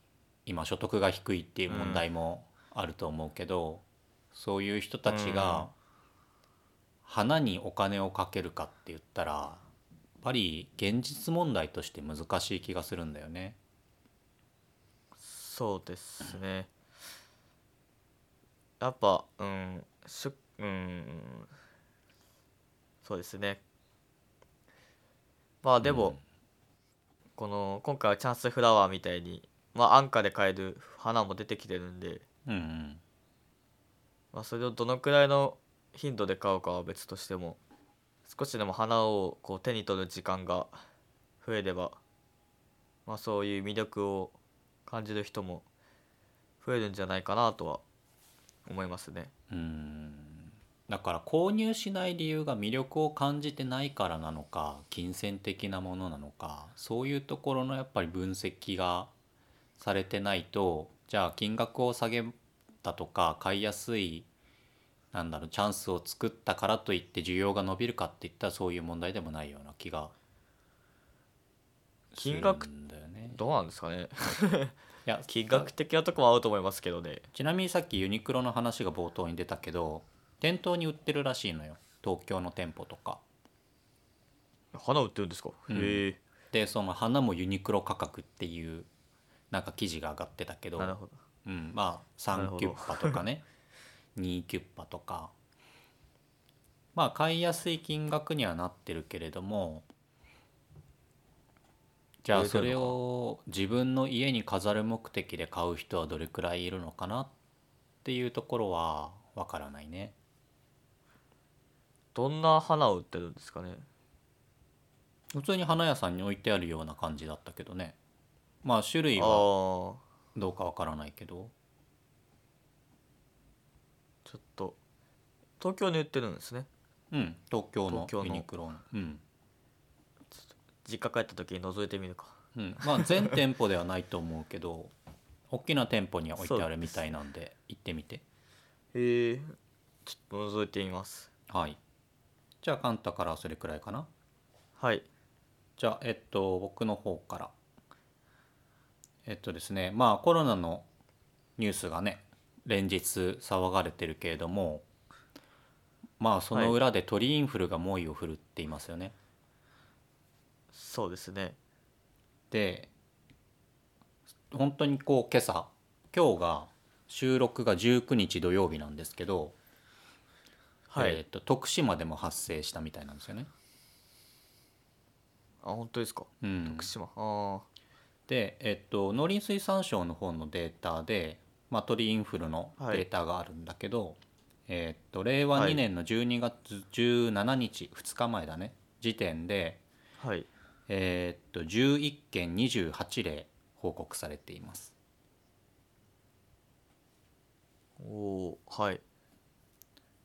[SPEAKER 1] 今所得が低いっていう問題もあると思うけど、そういう人たち
[SPEAKER 2] うん。
[SPEAKER 1] が花にお金をかけるかって言ったらやっぱり現実問題として難しい気がするんだよね。
[SPEAKER 2] そうですね。やっぱうんしゅうんそうですね。まあでも、
[SPEAKER 1] うん。
[SPEAKER 2] この今回はチャンスフラワーみたいにまあ安価で買える花も出てきてるんで、
[SPEAKER 1] うんうん。
[SPEAKER 2] まあ、それをどのくらいの頻度で買うかは別としても少しでも花をこう手に取る時間が増えれば、まあ、そういう魅力を感じる人も増えるんじゃないかなとは思いますね。
[SPEAKER 1] うん。だから購入しない理由が魅力を感じてないからなのか金銭的なものなのかそういうところのやっぱり分析がされてないとじゃあ金額を下げたとか買いやすいなんだろうチャンスを作ったからといって需要が伸びるかっていったらそういう問題でもないような気がするん
[SPEAKER 2] 金額
[SPEAKER 1] だよね。
[SPEAKER 2] どうなんですかね。[LAUGHS]
[SPEAKER 1] いや [LAUGHS]
[SPEAKER 2] 金額的なとこも合うと思いますけどね。
[SPEAKER 1] ちなみにさっきユニクロの話が冒頭に出たけど店頭に売ってるらしいのよ。東京の店舗とか。
[SPEAKER 2] 花売ってるんですか、
[SPEAKER 1] うん。
[SPEAKER 2] へえ
[SPEAKER 1] でその花もユニクロ価格っていうなんか記事が上がってたけど
[SPEAKER 2] なるほど。
[SPEAKER 1] うん、まあ3
[SPEAKER 2] なるほど
[SPEAKER 1] キュッパとかね2キュッパとか。まあ買いやすい金額にはなってるけれどもじゃあそれを自分の家に飾る目的で買う人はどれくらいいるのかなっていうところはわからないね。
[SPEAKER 2] どんな花を売ってるんですかね。
[SPEAKER 1] 普通に花屋さんに置いてあるような感じだったけどねまあ種類は
[SPEAKER 2] ー。
[SPEAKER 1] どうかわからないけど。
[SPEAKER 2] ちょっと東京に売ってるんですね。
[SPEAKER 1] うん東京の
[SPEAKER 2] 東京の。
[SPEAKER 1] ユニクロの。うん。
[SPEAKER 2] 実家帰った時に覗いてみるか。
[SPEAKER 1] うん、まあ全店舗ではないと思うけど [LAUGHS] 大きな店舗には置いてあるみたいなんで行ってみて。
[SPEAKER 2] へえちょっと覗いてみます。
[SPEAKER 1] はい。じゃあカンタからはそれくらいかな。
[SPEAKER 2] はい。
[SPEAKER 1] じゃあえっと僕の方からえっとですねまあコロナのニュースがね連日騒がれてるけれどもまあその裏で鳥インフルが猛威を振るっていますよね、
[SPEAKER 2] そうですね。
[SPEAKER 1] で本当にこう今朝今日が収録が19日土曜日なんですけど、
[SPEAKER 2] はい、
[SPEAKER 1] えー、と徳島でも発生したみたいなんですよね。
[SPEAKER 2] あ本当ですか、
[SPEAKER 1] うん。
[SPEAKER 2] 徳島。あ
[SPEAKER 1] で、えっと農林水産省の方のデータで、まあ、鳥インフルの
[SPEAKER 2] はい。
[SPEAKER 1] データがあるんだけど、えっと令和
[SPEAKER 2] はい。
[SPEAKER 1] 2年の12月17日、2日前だね時点で、
[SPEAKER 2] あはい。
[SPEAKER 1] えっと11件28例報告されています。
[SPEAKER 2] おはい。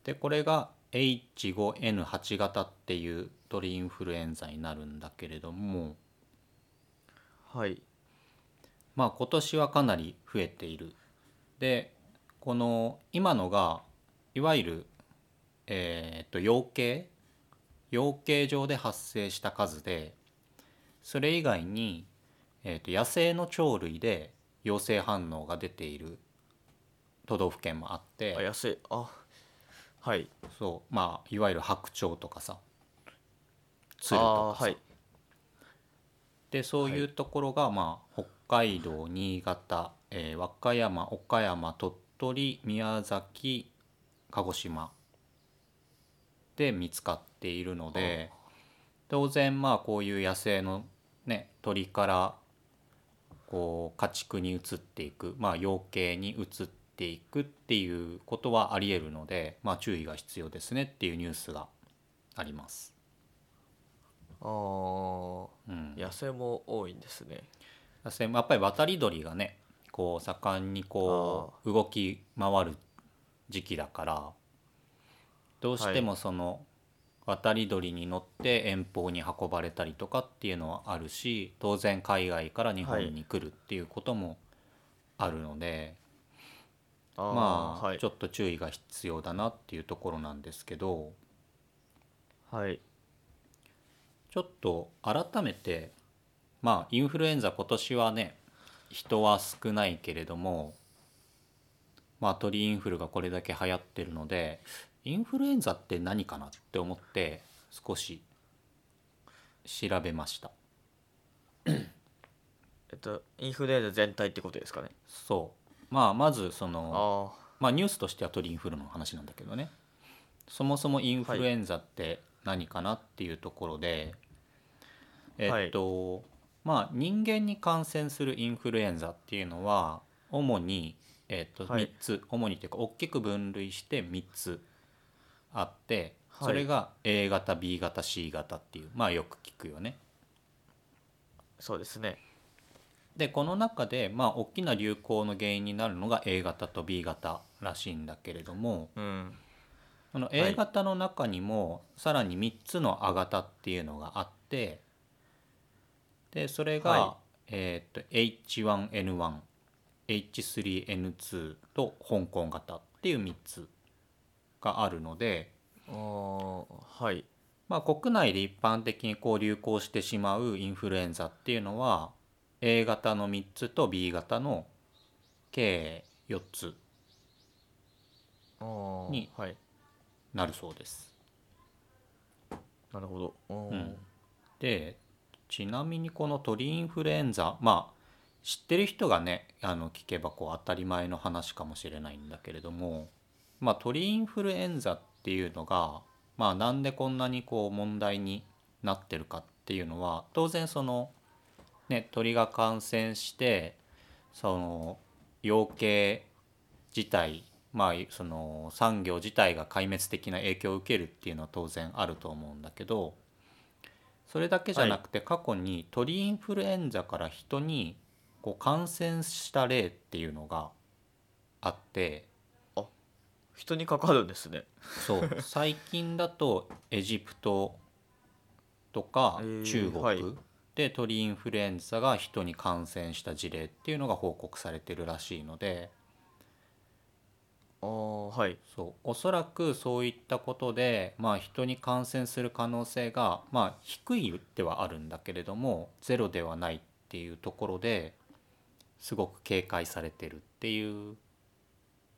[SPEAKER 1] でこれが H5N8 型っていう鳥インフルエンザになるんだけれども
[SPEAKER 2] はい
[SPEAKER 1] まあ今年はかなり増えている。でこの今のがいわゆる、えー、と養鶏？養鶏場で発生した数でそれ以外に、えー、と野生の鳥類で陽性反応が出ている都道府県もあって。
[SPEAKER 2] あ安いあはい。
[SPEAKER 1] そう。まあいわゆる白鳥とかさ。鶴
[SPEAKER 2] あ
[SPEAKER 1] とかさ、
[SPEAKER 2] ーはい。
[SPEAKER 1] でそういうところが、まあ、北海道新潟、えー和歌山岡山鳥取宮崎鹿児島で見つかっているので当然まあこういう野生の、ね、鳥からこう家畜に移っていく、まあ、養鶏に移っていくっていうことはありえるので、まあ、注意が必要ですねっていうニュースがあります。
[SPEAKER 2] あー
[SPEAKER 1] うん、
[SPEAKER 2] 野生も多いんですね
[SPEAKER 1] やっぱり渡り鳥がねこう盛んにこう動き回る時期だからどうしてもその渡り鳥に乗って遠方に運ばれたりとかっていうのはあるし当然海外から日本に来るっていうこともあるので、まあ、
[SPEAKER 2] はい。
[SPEAKER 1] ちょっと注意が必要だなっていうところなんですけど
[SPEAKER 2] はい。
[SPEAKER 1] ちょっと改めてまあインフルエンザ今年はね人は少ないけれどもまあ鳥インフルがこれだけ流行ってるのでインフルエンザって何かなって思って少し調べました。
[SPEAKER 2] えっとインフルエンザ全体ってことですかね？
[SPEAKER 1] そう。まあまずその
[SPEAKER 2] あ
[SPEAKER 1] まあニュースとしては鳥インフルの話なんだけどね。そもそもインフルエンザって何かなっていうところで、えっと、まあ人間に感染するインフルエンザっていうのは主に、えっと、
[SPEAKER 2] はい。
[SPEAKER 1] 3つ、主にっていうか大きく分類して3つあって
[SPEAKER 2] はい。
[SPEAKER 1] それが A 型 B 型 C 型っていうまあよく聞くよね。
[SPEAKER 2] あそうですね。
[SPEAKER 1] でこの中でまあ大きな流行の原因になるのが A 型と B 型らしいんだけれども
[SPEAKER 2] うん。
[SPEAKER 1] この
[SPEAKER 2] い
[SPEAKER 1] A 型の中にもさらに3つの A 型っていうのがあってでそれが、
[SPEAKER 2] は
[SPEAKER 1] えー、と H1N1 H3N2 と香港型っていう3つがあるので、
[SPEAKER 2] はい。
[SPEAKER 1] まあ、国内で一般的にこう流行してしまうインフルエンザっていうのは A 型の3つと B 型の計4つに
[SPEAKER 2] はい。
[SPEAKER 1] なるそうです。
[SPEAKER 2] なるほど。
[SPEAKER 1] うん。でちなみにこの鳥インフルエンザまあ知ってる人がねあの聞けばこう当たり前の話かもしれないんだけれども、まあ、鳥インフルエンザっていうのが、まあ、なんでこんなにこう問題になってるかっていうのは当然その、ね、鳥が感染してその養鶏自体まあその産業自体が壊滅的な影響を受けるっていうのは当然あると思うんだけどそれだけじゃなくて過去に鳥インフルエンザから人にこう感染した例っていうのがあって
[SPEAKER 2] 人にかかるんですね。
[SPEAKER 1] そう。[LAUGHS] 最近だとエジプトとか
[SPEAKER 2] えー
[SPEAKER 1] 中国
[SPEAKER 2] はい。
[SPEAKER 1] で鳥インフルエンザが人に感染した事例っていうのが報告されてるらしいので
[SPEAKER 2] ああはい。
[SPEAKER 1] そう。おそらくそういったことで、まあ、人に感染する可能性が、まあ、低いではあるんだけれどもゼロではないっていうところですごく警戒されてるっていう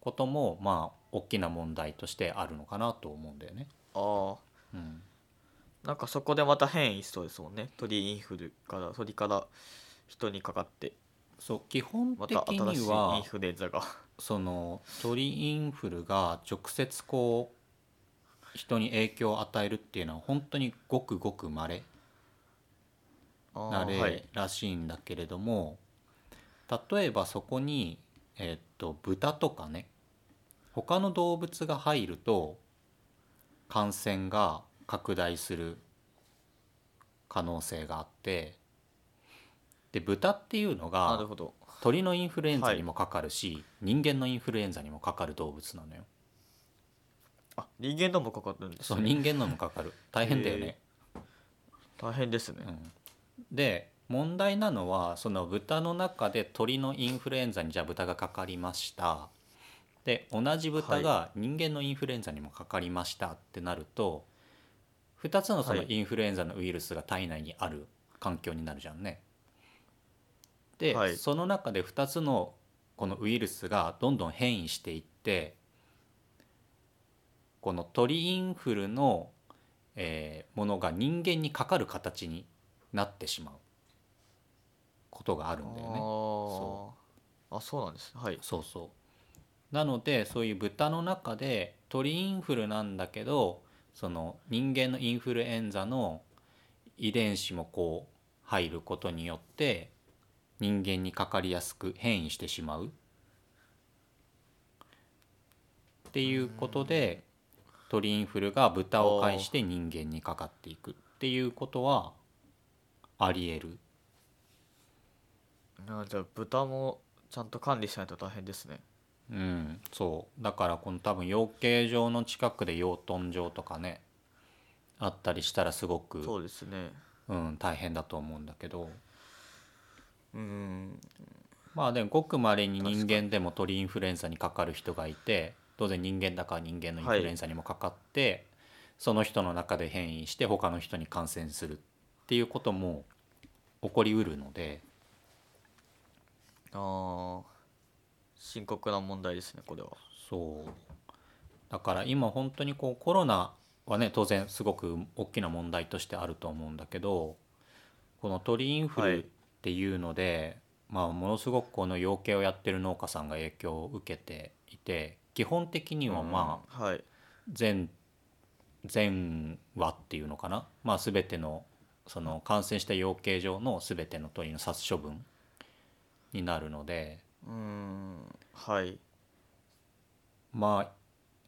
[SPEAKER 1] こともまあ大きな問題としてあるのかなと思うんだよね。
[SPEAKER 2] ああ
[SPEAKER 1] うん、
[SPEAKER 2] なんかそこでまた変異しそうですもんね。鳥インフルから鳥から人にかかって。
[SPEAKER 1] そう基本
[SPEAKER 2] ま
[SPEAKER 1] 的
[SPEAKER 2] た新しいイ
[SPEAKER 1] には
[SPEAKER 2] ンフルエンザが
[SPEAKER 1] その鳥インフルが直接こう人に影響を与えるっていうのは本当にごくごく稀
[SPEAKER 2] あ
[SPEAKER 1] な
[SPEAKER 2] ーはい。
[SPEAKER 1] 例らしいんだけれども、例えばそこに、えっと豚とかね他の動物が入ると感染が拡大する可能性があってで豚っていうのが
[SPEAKER 2] なるほど
[SPEAKER 1] 鳥のインフルエンザにもかかるし、人間のインフルエンザにもかかる動物なのよ。
[SPEAKER 2] あ人間のもかかるんです
[SPEAKER 1] そう
[SPEAKER 2] ね
[SPEAKER 1] 人間のもかかる。大変だよね。
[SPEAKER 2] 大変ですね、
[SPEAKER 1] うん。で問題なのはその豚の中で鳥のインフルエンザにじゃあ豚がかかりました。で同じ豚が人間のインフルエンザにもかかりましたってなると2つのその
[SPEAKER 2] はい。
[SPEAKER 1] インフルエンザのウイルスが体内にある環境になるじゃんね。で、
[SPEAKER 2] はい。
[SPEAKER 1] その中で2つのこのウイルスがどんどん変異していってこの鳥インフルの、えーものが人間にかかる形になってしまうことがあるんだよね。
[SPEAKER 2] あ
[SPEAKER 1] そ
[SPEAKER 2] ー。あそうなんですね。はい。
[SPEAKER 1] そうそう。なのでそういう豚の中で鳥インフルなんだけどその人間のインフルエンザの遺伝子もこう入ることによって人間にかかりやすく変異してしまう。っていうことで鳥インフルが豚を介して人間にかかっていく。っていうことはありえる。
[SPEAKER 2] あじゃあ豚もちゃんと管理しないと大変ですね。
[SPEAKER 1] うん、そう。だからこの多分養鶏場の近くで養豚場とかねあったりしたらすごく
[SPEAKER 2] そうですね。
[SPEAKER 1] うん、大変だと思うんだけど
[SPEAKER 2] うん
[SPEAKER 1] まあでもごくまれに人間でも鳥インフルエンザにかかる人がいて当然人間だから人間のインフルエンザにもかかって、その人の中で変異して他の人に感染するっていうことも起こりうるので。
[SPEAKER 2] あー深刻な問題ですねこれは。
[SPEAKER 1] そう。だから今本当にこうコロナはね当然すごく大きな問題としてあると思うんだけどこの鳥インフルっていうので、まあものすごくこの養鶏をやってる農家さんが影響を受けていて基本的にはまあ
[SPEAKER 2] あはい。
[SPEAKER 1] 全全羽っていうのかな、まあ、全てのその感染した養鶏場の全ての鳥の殺処分になるので
[SPEAKER 2] うんはい。
[SPEAKER 1] まあ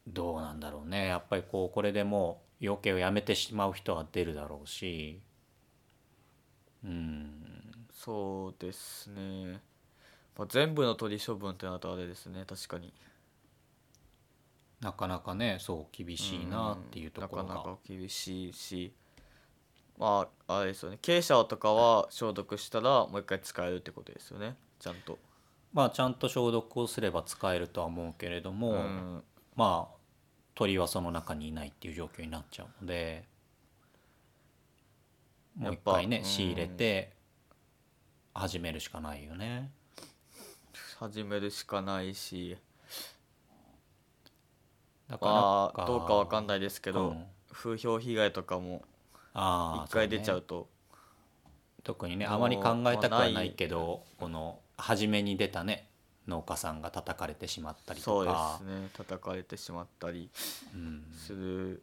[SPEAKER 1] どうなんだろうね。やっぱりこうこれでもう養鶏をやめてしまう人は出るだろうしうん
[SPEAKER 2] そうですね、まあ、全部の鳥処分ってなるとあれですね。確かに。
[SPEAKER 1] なかなかねそう厳しいなっていうところが。
[SPEAKER 2] なかなか厳しいし。まああれですよね。鶏舎とかは消毒したらもう一回使えるってことですよね。ちゃんと。
[SPEAKER 1] まあちゃんと消毒をすれば使えるとは思うけれども、
[SPEAKER 2] うん。
[SPEAKER 1] まあ鳥はその中にいないっていう状況になっちゃうのでもう一回ね
[SPEAKER 2] やっぱ
[SPEAKER 1] 仕入れて始めるしかないよね。
[SPEAKER 2] 始めるしかないし
[SPEAKER 1] だ
[SPEAKER 2] まあどうかわかん
[SPEAKER 1] い
[SPEAKER 2] ないですけど、風評被害とかも一回出ちゃ
[SPEAKER 1] そうね。
[SPEAKER 2] うと
[SPEAKER 1] 特にねあまり考えたくは
[SPEAKER 2] まあない
[SPEAKER 1] けどこの初めに出たね農家さんが叩かれてしまったり
[SPEAKER 2] そうで
[SPEAKER 1] とか
[SPEAKER 2] すね。叩かれてしまったり
[SPEAKER 1] うん。
[SPEAKER 2] する、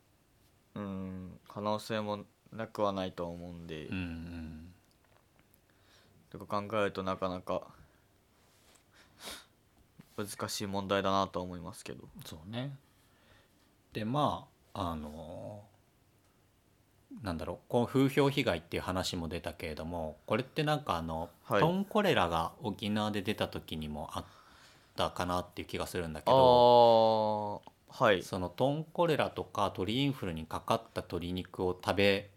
[SPEAKER 2] うん、可能性もなくはないと思うんで、
[SPEAKER 1] うんうん
[SPEAKER 2] とか考えるとなかなか難しい問題だなとは思いますけど。
[SPEAKER 1] そうね。でまああのなんだろう。この風評被害っていう話も出たけれどもこれってなんかあの、
[SPEAKER 2] はい。
[SPEAKER 1] トンコレラが沖縄で出た時にもあったかなっていう気がするんだけ
[SPEAKER 2] あ
[SPEAKER 1] ど
[SPEAKER 2] あはい。
[SPEAKER 1] そのトンコレラとか鳥インフルにかかった鶏肉を食べ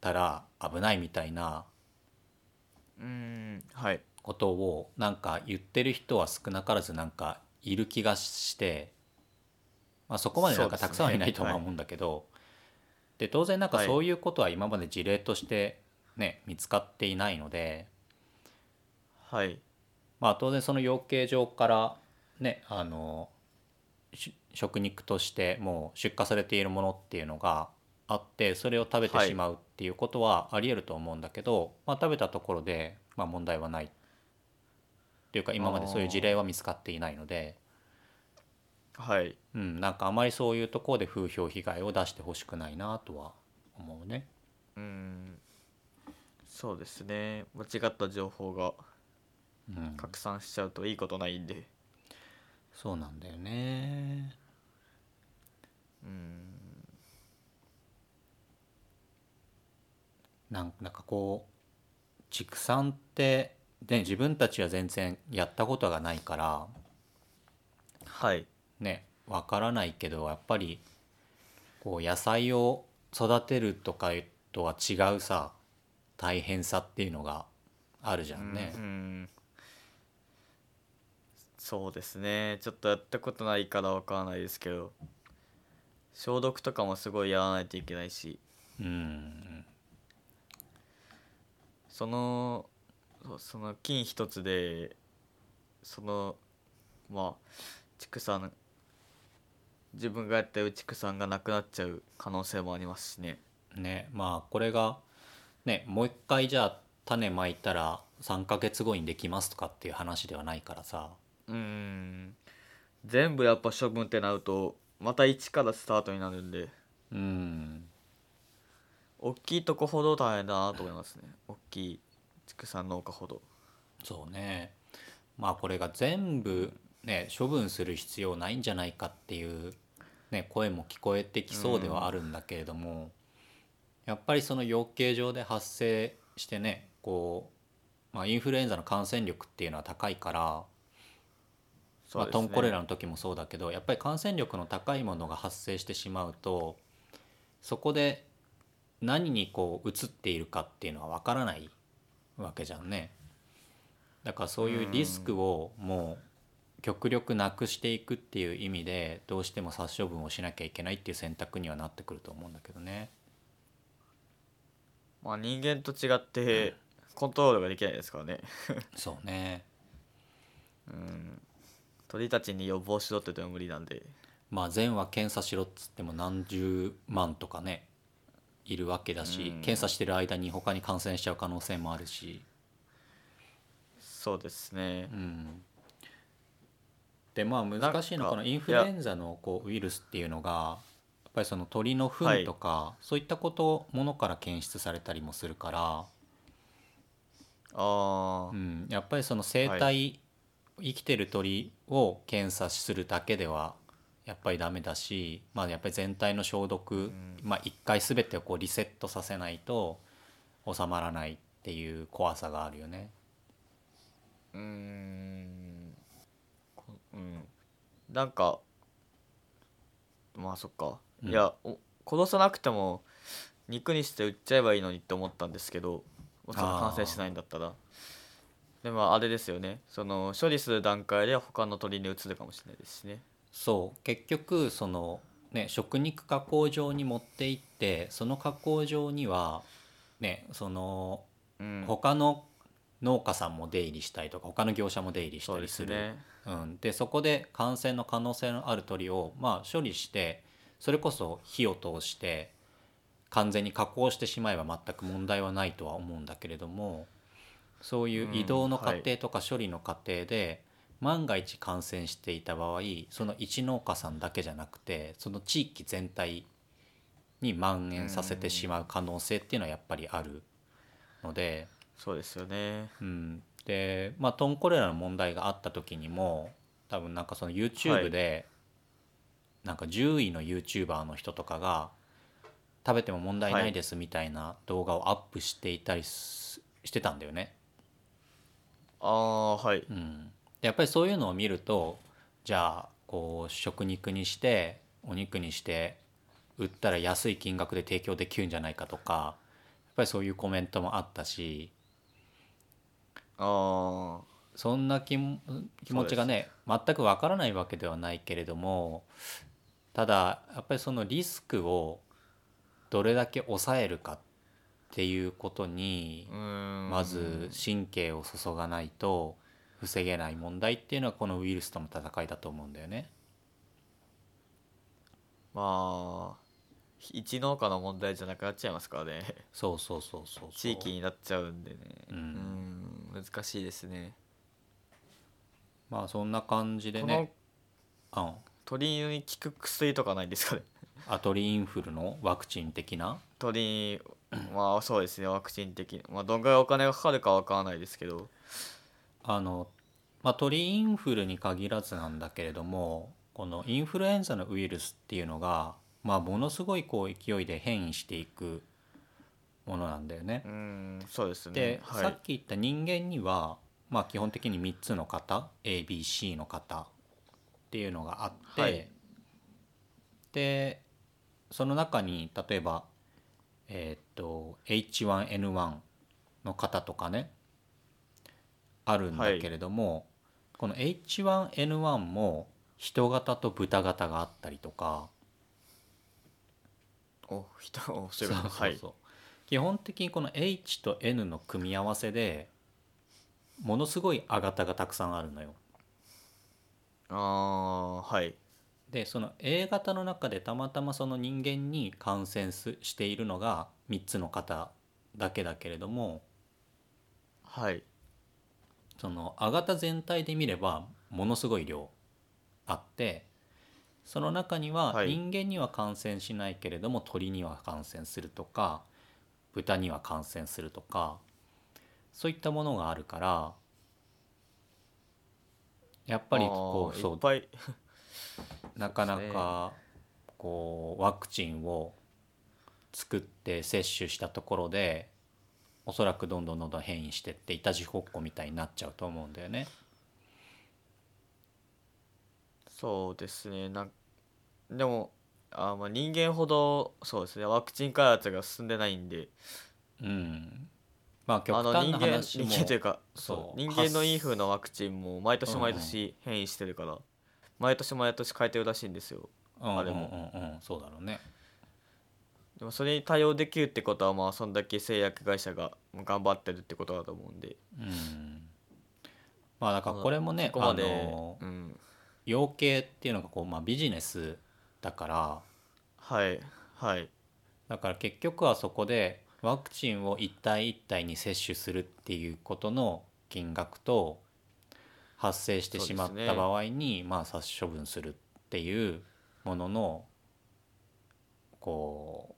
[SPEAKER 1] たら危ないみたいな
[SPEAKER 2] うん。はい。
[SPEAKER 1] ことをなんか言ってる人は少なからずなんかいる気がして、まあ、そこまでなんかたくさんはいないとは思うんだけどで当然なんか
[SPEAKER 2] はい。
[SPEAKER 1] そういうことは今まで事例としてね見つかっていないので
[SPEAKER 2] はい。
[SPEAKER 1] まあ当然その養鶏場からねあのし食肉としてもう出荷されているものっていうのがあってそれを食べて
[SPEAKER 2] はい。
[SPEAKER 1] しまうっていうことはありえると思うんだけど、まあ、食べたところで、まあ、問題はないっていうか今までそういう事例は見つかっていないので、
[SPEAKER 2] はい。
[SPEAKER 1] うん、なんかあまりそういうところで風評被害を出してほしくないなとは思うね。
[SPEAKER 2] うん。そうですね。間違った情報が
[SPEAKER 1] うん、
[SPEAKER 2] 拡散しちゃうといいことないんで。
[SPEAKER 1] そうなんだよね。
[SPEAKER 2] うん
[SPEAKER 1] なんなんかこう畜産って、ね、自分たちは全然やったことがないから
[SPEAKER 2] はい。
[SPEAKER 1] ねわからないけどやっぱりこう野菜を育てるとかとは違うさ大変さっていうのがあるじゃんね。
[SPEAKER 2] うん。うん。そうですね。ちょっとやったことないからわからないですけど消毒とかもすごいやらないといけないし。
[SPEAKER 1] うん
[SPEAKER 2] そのその菌一つでそのまあ畜産自分がやってる畜産がなくなっちゃう可能性もありますしね。
[SPEAKER 1] ねまあこれがねもう一回じゃあ種まいたら3ヶ月後にできますとかっていう話ではないからさ。
[SPEAKER 2] うん。全部やっぱ処分ってなるとまた一からスタートになるんで。
[SPEAKER 1] うん
[SPEAKER 2] 大きいとこほど大変だなと思いますね。大きい畜産農家ほど。
[SPEAKER 1] そうね。まあこれが全部ね処分する必要ないんじゃないかっていう、ね、声も聞こえてきそうではあるんだけれども、やっぱりその養鶏場で発生してねこう、まあ、インフルエンザの感染力っていうのは高いから、まあ、トンコレラの時もそうだけどやっぱり感染力の高いものが発生してしまうとそこで何にこう移っているかっていうのは分からないわけじゃんね。だからそういうリスクをもう極力なくしていくっていう意味でどうしても殺処分をしなきゃいけないっていう選択にはなってくると思うんだけどね。
[SPEAKER 2] まあ人間と違ってコントロールができないですからね。[LAUGHS]
[SPEAKER 1] そうね。
[SPEAKER 2] うん。鳥たちに予防しろって言っても無理なんで。
[SPEAKER 1] まあ全話検査しろっつっても何十万とかねいるわけだし、
[SPEAKER 2] うん。
[SPEAKER 1] 検査してる間に他に感染しちゃう可能性もあるし、
[SPEAKER 2] そうですね。
[SPEAKER 1] うん、でまあ難しいのはこのインフルエンザのこうウイルスっていうのがやっぱりその鳥の糞とか、そういったことものから検出されたりもするから、
[SPEAKER 2] ああ
[SPEAKER 1] うん、やっぱりその生態、生きてる鳥を検査するだけではやっぱりダメだし、まあ、やっぱり全体の消毒、まあ、一回全てをこうリセットさせないと収まらないっていう怖さがあるよね。
[SPEAKER 2] うーん。こうん。なんかまあそっか、
[SPEAKER 1] うん。
[SPEAKER 2] いやお殺さなくても肉にして売っちゃえばいいのにって思ったんですけどその
[SPEAKER 1] あー
[SPEAKER 2] 感染しないんだったら。でもあれですよね。その処理する段階で他の鳥に移るかもしれないですしね
[SPEAKER 1] そう結局そのね食肉加工場に持って行ってその加工場にはねその
[SPEAKER 2] うん。
[SPEAKER 1] 他の農家さんも出入りしたりとか他の業者も出入りしたりする。
[SPEAKER 2] すね。
[SPEAKER 1] うん、でそこで感染の可能性のある鳥を、まあ、処理してそれこそ火を通して完全に加工してしまえば全く問題はないとは思うんだけれどもそういう移動の過
[SPEAKER 2] うん
[SPEAKER 1] 程とか処理の過程で、万が一感染していた場合その一農家さんだけじゃなくてその地域全体に蔓延させてしまう可能性っていうのはやっぱりあるので。
[SPEAKER 2] そうですよね。
[SPEAKER 1] うん、でまあトンコレラの問題があった時にも多分なんかその YouTube で、なんか10位の YouTuber の人とかが食べても問題ないですみたいな動画をアップしていたりすしてたんだよね。
[SPEAKER 2] ああはい。
[SPEAKER 1] うん、でやっぱりそういうのを見るとじゃあこう食肉にしてお肉にして売ったら安い金額で提供できるんじゃないかとかやっぱりそういうコメントもあったし
[SPEAKER 2] あ
[SPEAKER 1] そんな気も気持ちがね全くわからないわけではないけれどもただやっぱりそのリスクをどれだけ抑えるかっていうことにまず神経を注がないと防げない問題っていうのはこのウイルスとの戦いだと思うんだよね。
[SPEAKER 2] まあ一農家の問題じゃなくなっちゃいますからね。
[SPEAKER 1] そうそうそうそう
[SPEAKER 2] 地域になっちゃうんでね。
[SPEAKER 1] うん。
[SPEAKER 2] うん難しいですね。
[SPEAKER 1] まあそんな感じで
[SPEAKER 2] こ
[SPEAKER 1] ね
[SPEAKER 2] の
[SPEAKER 1] うん。
[SPEAKER 2] 鳥に効く薬とかないんですかね。
[SPEAKER 1] アトリインフルの？ワクチン的な？
[SPEAKER 2] 鳥まあそうですね。ワクチン的に。まあどんぐらいお金がかかるかわからないですけど
[SPEAKER 1] あの、まあ、鳥インフルに限らずなんだけれどもこのインフルエンザのウイルスっていうのが、まあ、ものすごいこう勢いで変異していくものなんだよね。
[SPEAKER 2] う。んそうですね。
[SPEAKER 1] で、
[SPEAKER 2] はい。
[SPEAKER 1] さっき言った人間には、まあ、基本的に3つの型 ABC の型っていうのがあって、
[SPEAKER 2] はい。
[SPEAKER 1] でその中に例えば、えーっと H1N1 の型とかねあるんだけれども、この H1N1 も人型と豚型があったりとか。
[SPEAKER 2] お人おそう
[SPEAKER 1] そうそうそう。基本的にこの H と N の組み合わせでものすごい亜型がたくさんあるのよ。
[SPEAKER 2] あはい。
[SPEAKER 1] でその A 型の中でたまたまその人間に感染すしているのが3つの型だけだけれども
[SPEAKER 2] はい
[SPEAKER 1] その亜型全体で見ればものすごい量あってその中には
[SPEAKER 2] はい。
[SPEAKER 1] 人間には感染しないけれども鳥には感染するとか豚には感染するとかそういったものがあるからやっぱりこうそう [LAUGHS] なかなかこうワクチンを作って接種したところでおそらくどんどんどんどん変異してっていたちごっこみたいになっちゃうと思うんだよね。
[SPEAKER 2] そうですね。なんでもあーまあ人間ほどそうですね。ワクチン開発が進んでないんで。
[SPEAKER 1] うん、まあ極端
[SPEAKER 2] 人間
[SPEAKER 1] な話も
[SPEAKER 2] 人間というか
[SPEAKER 1] そ
[SPEAKER 2] そうう人間のインフルのワクチンも毎年
[SPEAKER 1] うんうん。
[SPEAKER 2] 毎年変異してるから、毎年毎年変えてるらしいんですよ。
[SPEAKER 1] うん
[SPEAKER 2] あれも
[SPEAKER 1] うんうん。うんそうだろうね。
[SPEAKER 2] でもそれに対応できるってことはまあそんだけ製薬会社が頑張ってるってことだと思うんで。
[SPEAKER 1] うん、まあだからこれもねあ
[SPEAKER 2] そこまで
[SPEAKER 1] の
[SPEAKER 2] うん。
[SPEAKER 1] 養鶏っていうのがこう、まあ、ビジネスだから。
[SPEAKER 2] はいはい。
[SPEAKER 1] だから結局はそこでワクチンを一体一体に接種するっていうことの金額と発生してしまった場合に、まあ殺処分するっていうもののこう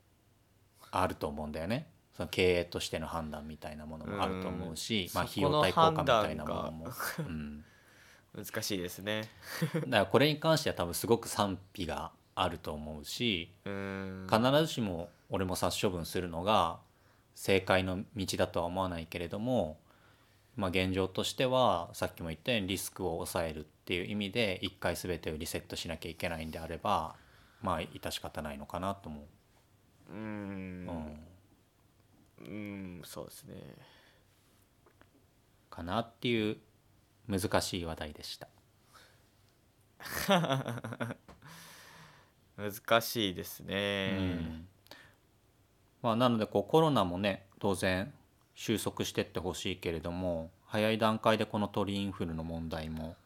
[SPEAKER 1] あると思うんだよね。その経営としての判断みたいなものもあると思うし、まあ、
[SPEAKER 2] うんそこの
[SPEAKER 1] 費用対効果みたいなもの
[SPEAKER 2] 判
[SPEAKER 1] も、うん、[LAUGHS]
[SPEAKER 2] 難しいですね。[LAUGHS]
[SPEAKER 1] だからこれに関しては多分すごく賛否があると思うし必ずしも俺も殺処分するのが正解の道だとは思わないけれども、まあ、現状としてはさっきも言ったようにリスクを抑えるっていう意味で一回全てをリセットしなきゃいけないんであればまあ致し方ないのかなと思
[SPEAKER 2] う
[SPEAKER 1] ん。ん。
[SPEAKER 2] うーんそうですね。
[SPEAKER 1] かなっていう難しい話題でした。[LAUGHS]
[SPEAKER 2] 難しいです
[SPEAKER 1] う
[SPEAKER 2] ね、
[SPEAKER 1] ん。まあ、なのでこうコロナもね当然収束してってほしいけれども早い段階でこの鳥インフルの問題も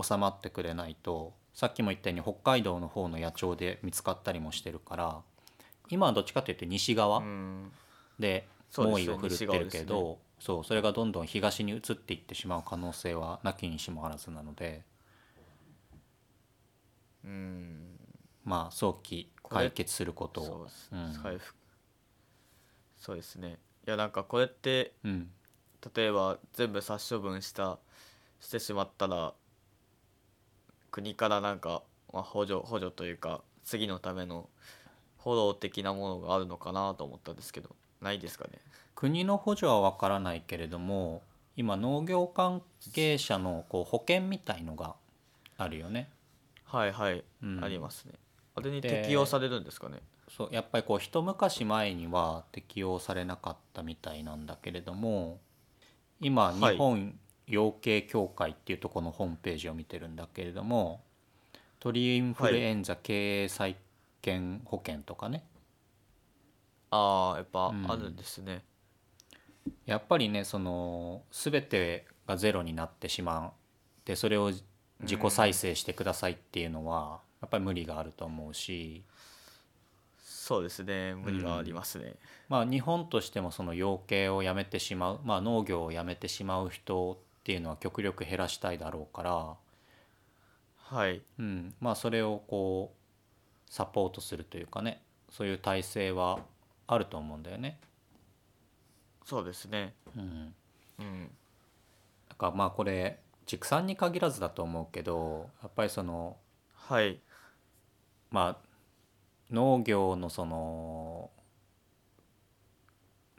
[SPEAKER 1] 収まってくれないとさっきも言ったように北海道の方の野鳥で見つかったりもしてるから今はどっちかというと西側
[SPEAKER 2] うん。
[SPEAKER 1] で猛威を振るってるけどそう,、それがどんどん東に移っていってしまう可能性はなきにしもあらずなので。
[SPEAKER 2] うん。
[SPEAKER 1] まあ早期解決することを。
[SPEAKER 2] そうです、
[SPEAKER 1] うん
[SPEAKER 2] 回復そうですね。いやなんかこれって
[SPEAKER 1] うん。
[SPEAKER 2] 例えば全部殺処分したしてしまったら国からなんか、まあ、補助補助というか次のためのフォロー的なものがあるのかなと思ったんですけどないですかね？
[SPEAKER 1] 国の補助は分からないけれども今農業関係者のこう保険みたいのがあるよね。
[SPEAKER 2] はいはい、
[SPEAKER 1] うん。
[SPEAKER 2] ありますね。あれに
[SPEAKER 1] で
[SPEAKER 2] 適用されるんですかね？
[SPEAKER 1] そうやっぱりこう一昔前には適用されなかったみたいなんだけれども今
[SPEAKER 2] はい。
[SPEAKER 1] 日本養鶏協会っていうところのホームページを見てるんだけれども鳥インフルエンザ経営再建保険とかね、
[SPEAKER 2] ああやっぱ
[SPEAKER 1] うん。
[SPEAKER 2] あるんですね、
[SPEAKER 1] やっぱりねその全てがゼロになってしまってそれを自己再生してくださいっていうのはやっぱり無理があると思うし。
[SPEAKER 2] そうですね。無理がありますね、
[SPEAKER 1] まあ日本としてもその養鶏をやめてしまう、まあ、農業をやめてしまう人っていうのは極力減らしたいだろうから、
[SPEAKER 2] はい。
[SPEAKER 1] うん、まあそれをこうサポートするというかねそういう体制はあると思うんだよね。
[SPEAKER 2] そうですね。
[SPEAKER 1] うん。
[SPEAKER 2] うん。
[SPEAKER 1] だからまあこれ畜産に限らずだと思うけどやっぱりその
[SPEAKER 2] はい。
[SPEAKER 1] まあ農業のその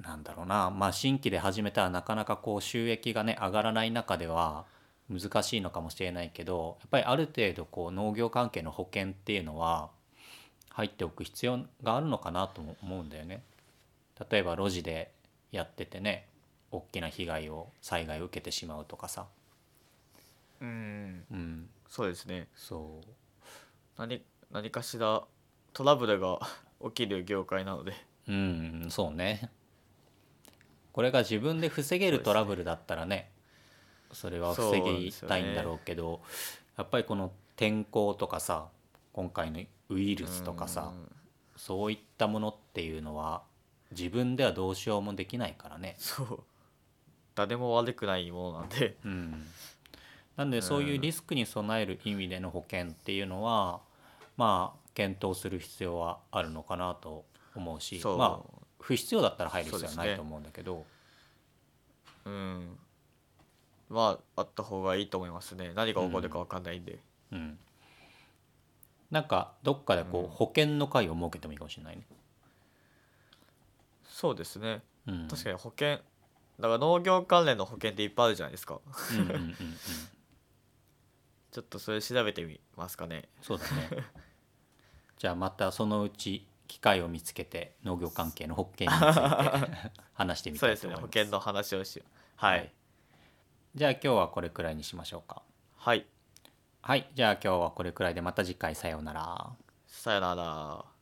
[SPEAKER 1] なんだろうなまあ新規で始めたらなかなかこう収益がね上がらない中では難しいのかもしれないけどやっぱりある程度こう農業関係の保険っていうのは入っておく必要があるのかなとも思うんだよね。例えば路地でやっててね大きな被害を災害を受けてしまうとかさ、
[SPEAKER 2] うん。
[SPEAKER 1] うん、
[SPEAKER 2] そうですね。
[SPEAKER 1] そう。
[SPEAKER 2] 何何かしらトラブルが [LAUGHS] 起きる業界なので。
[SPEAKER 1] うんそうね。これが自分で防げるトラブルだったらねそれは防ぎたいんだろうけどやっぱりこの天候とかさ今回のウイルスとかさ
[SPEAKER 2] うん。
[SPEAKER 1] そういったものっていうのは自分ではどうしようもできないからね。
[SPEAKER 2] そう。誰も悪くないものなんで。
[SPEAKER 1] うん、なんでそういうリスクに備える意味での保険っていうのはまあ検討する必要はあるのかなと思うしまあ不必要だったら入る必要はないと思うんだけど。
[SPEAKER 2] うん。まああった方がいいと思いますね。何が起こるか分かんないんで、
[SPEAKER 1] うん、なんかどっかでこう、
[SPEAKER 2] うん。
[SPEAKER 1] 保険の会を設けてもいいかもしれないね。
[SPEAKER 2] そうですね。
[SPEAKER 1] うん、
[SPEAKER 2] 確かに保険だから農業関連の保険っていっぱいあるじゃないですか。[LAUGHS] ちょっとそれ調べてみますかね。
[SPEAKER 1] そうだね。[LAUGHS] じゃあまたそのうち機会を見つけて農業関係の保険について話してみ
[SPEAKER 2] そうですね
[SPEAKER 1] たいと思います。
[SPEAKER 2] 保険の話をしよう。はい。
[SPEAKER 1] じゃあ今日はこれくらいにしましょうか。
[SPEAKER 2] はい
[SPEAKER 1] はい、じゃあ今日はこれくらいでまた次回さようなら。
[SPEAKER 2] さよなら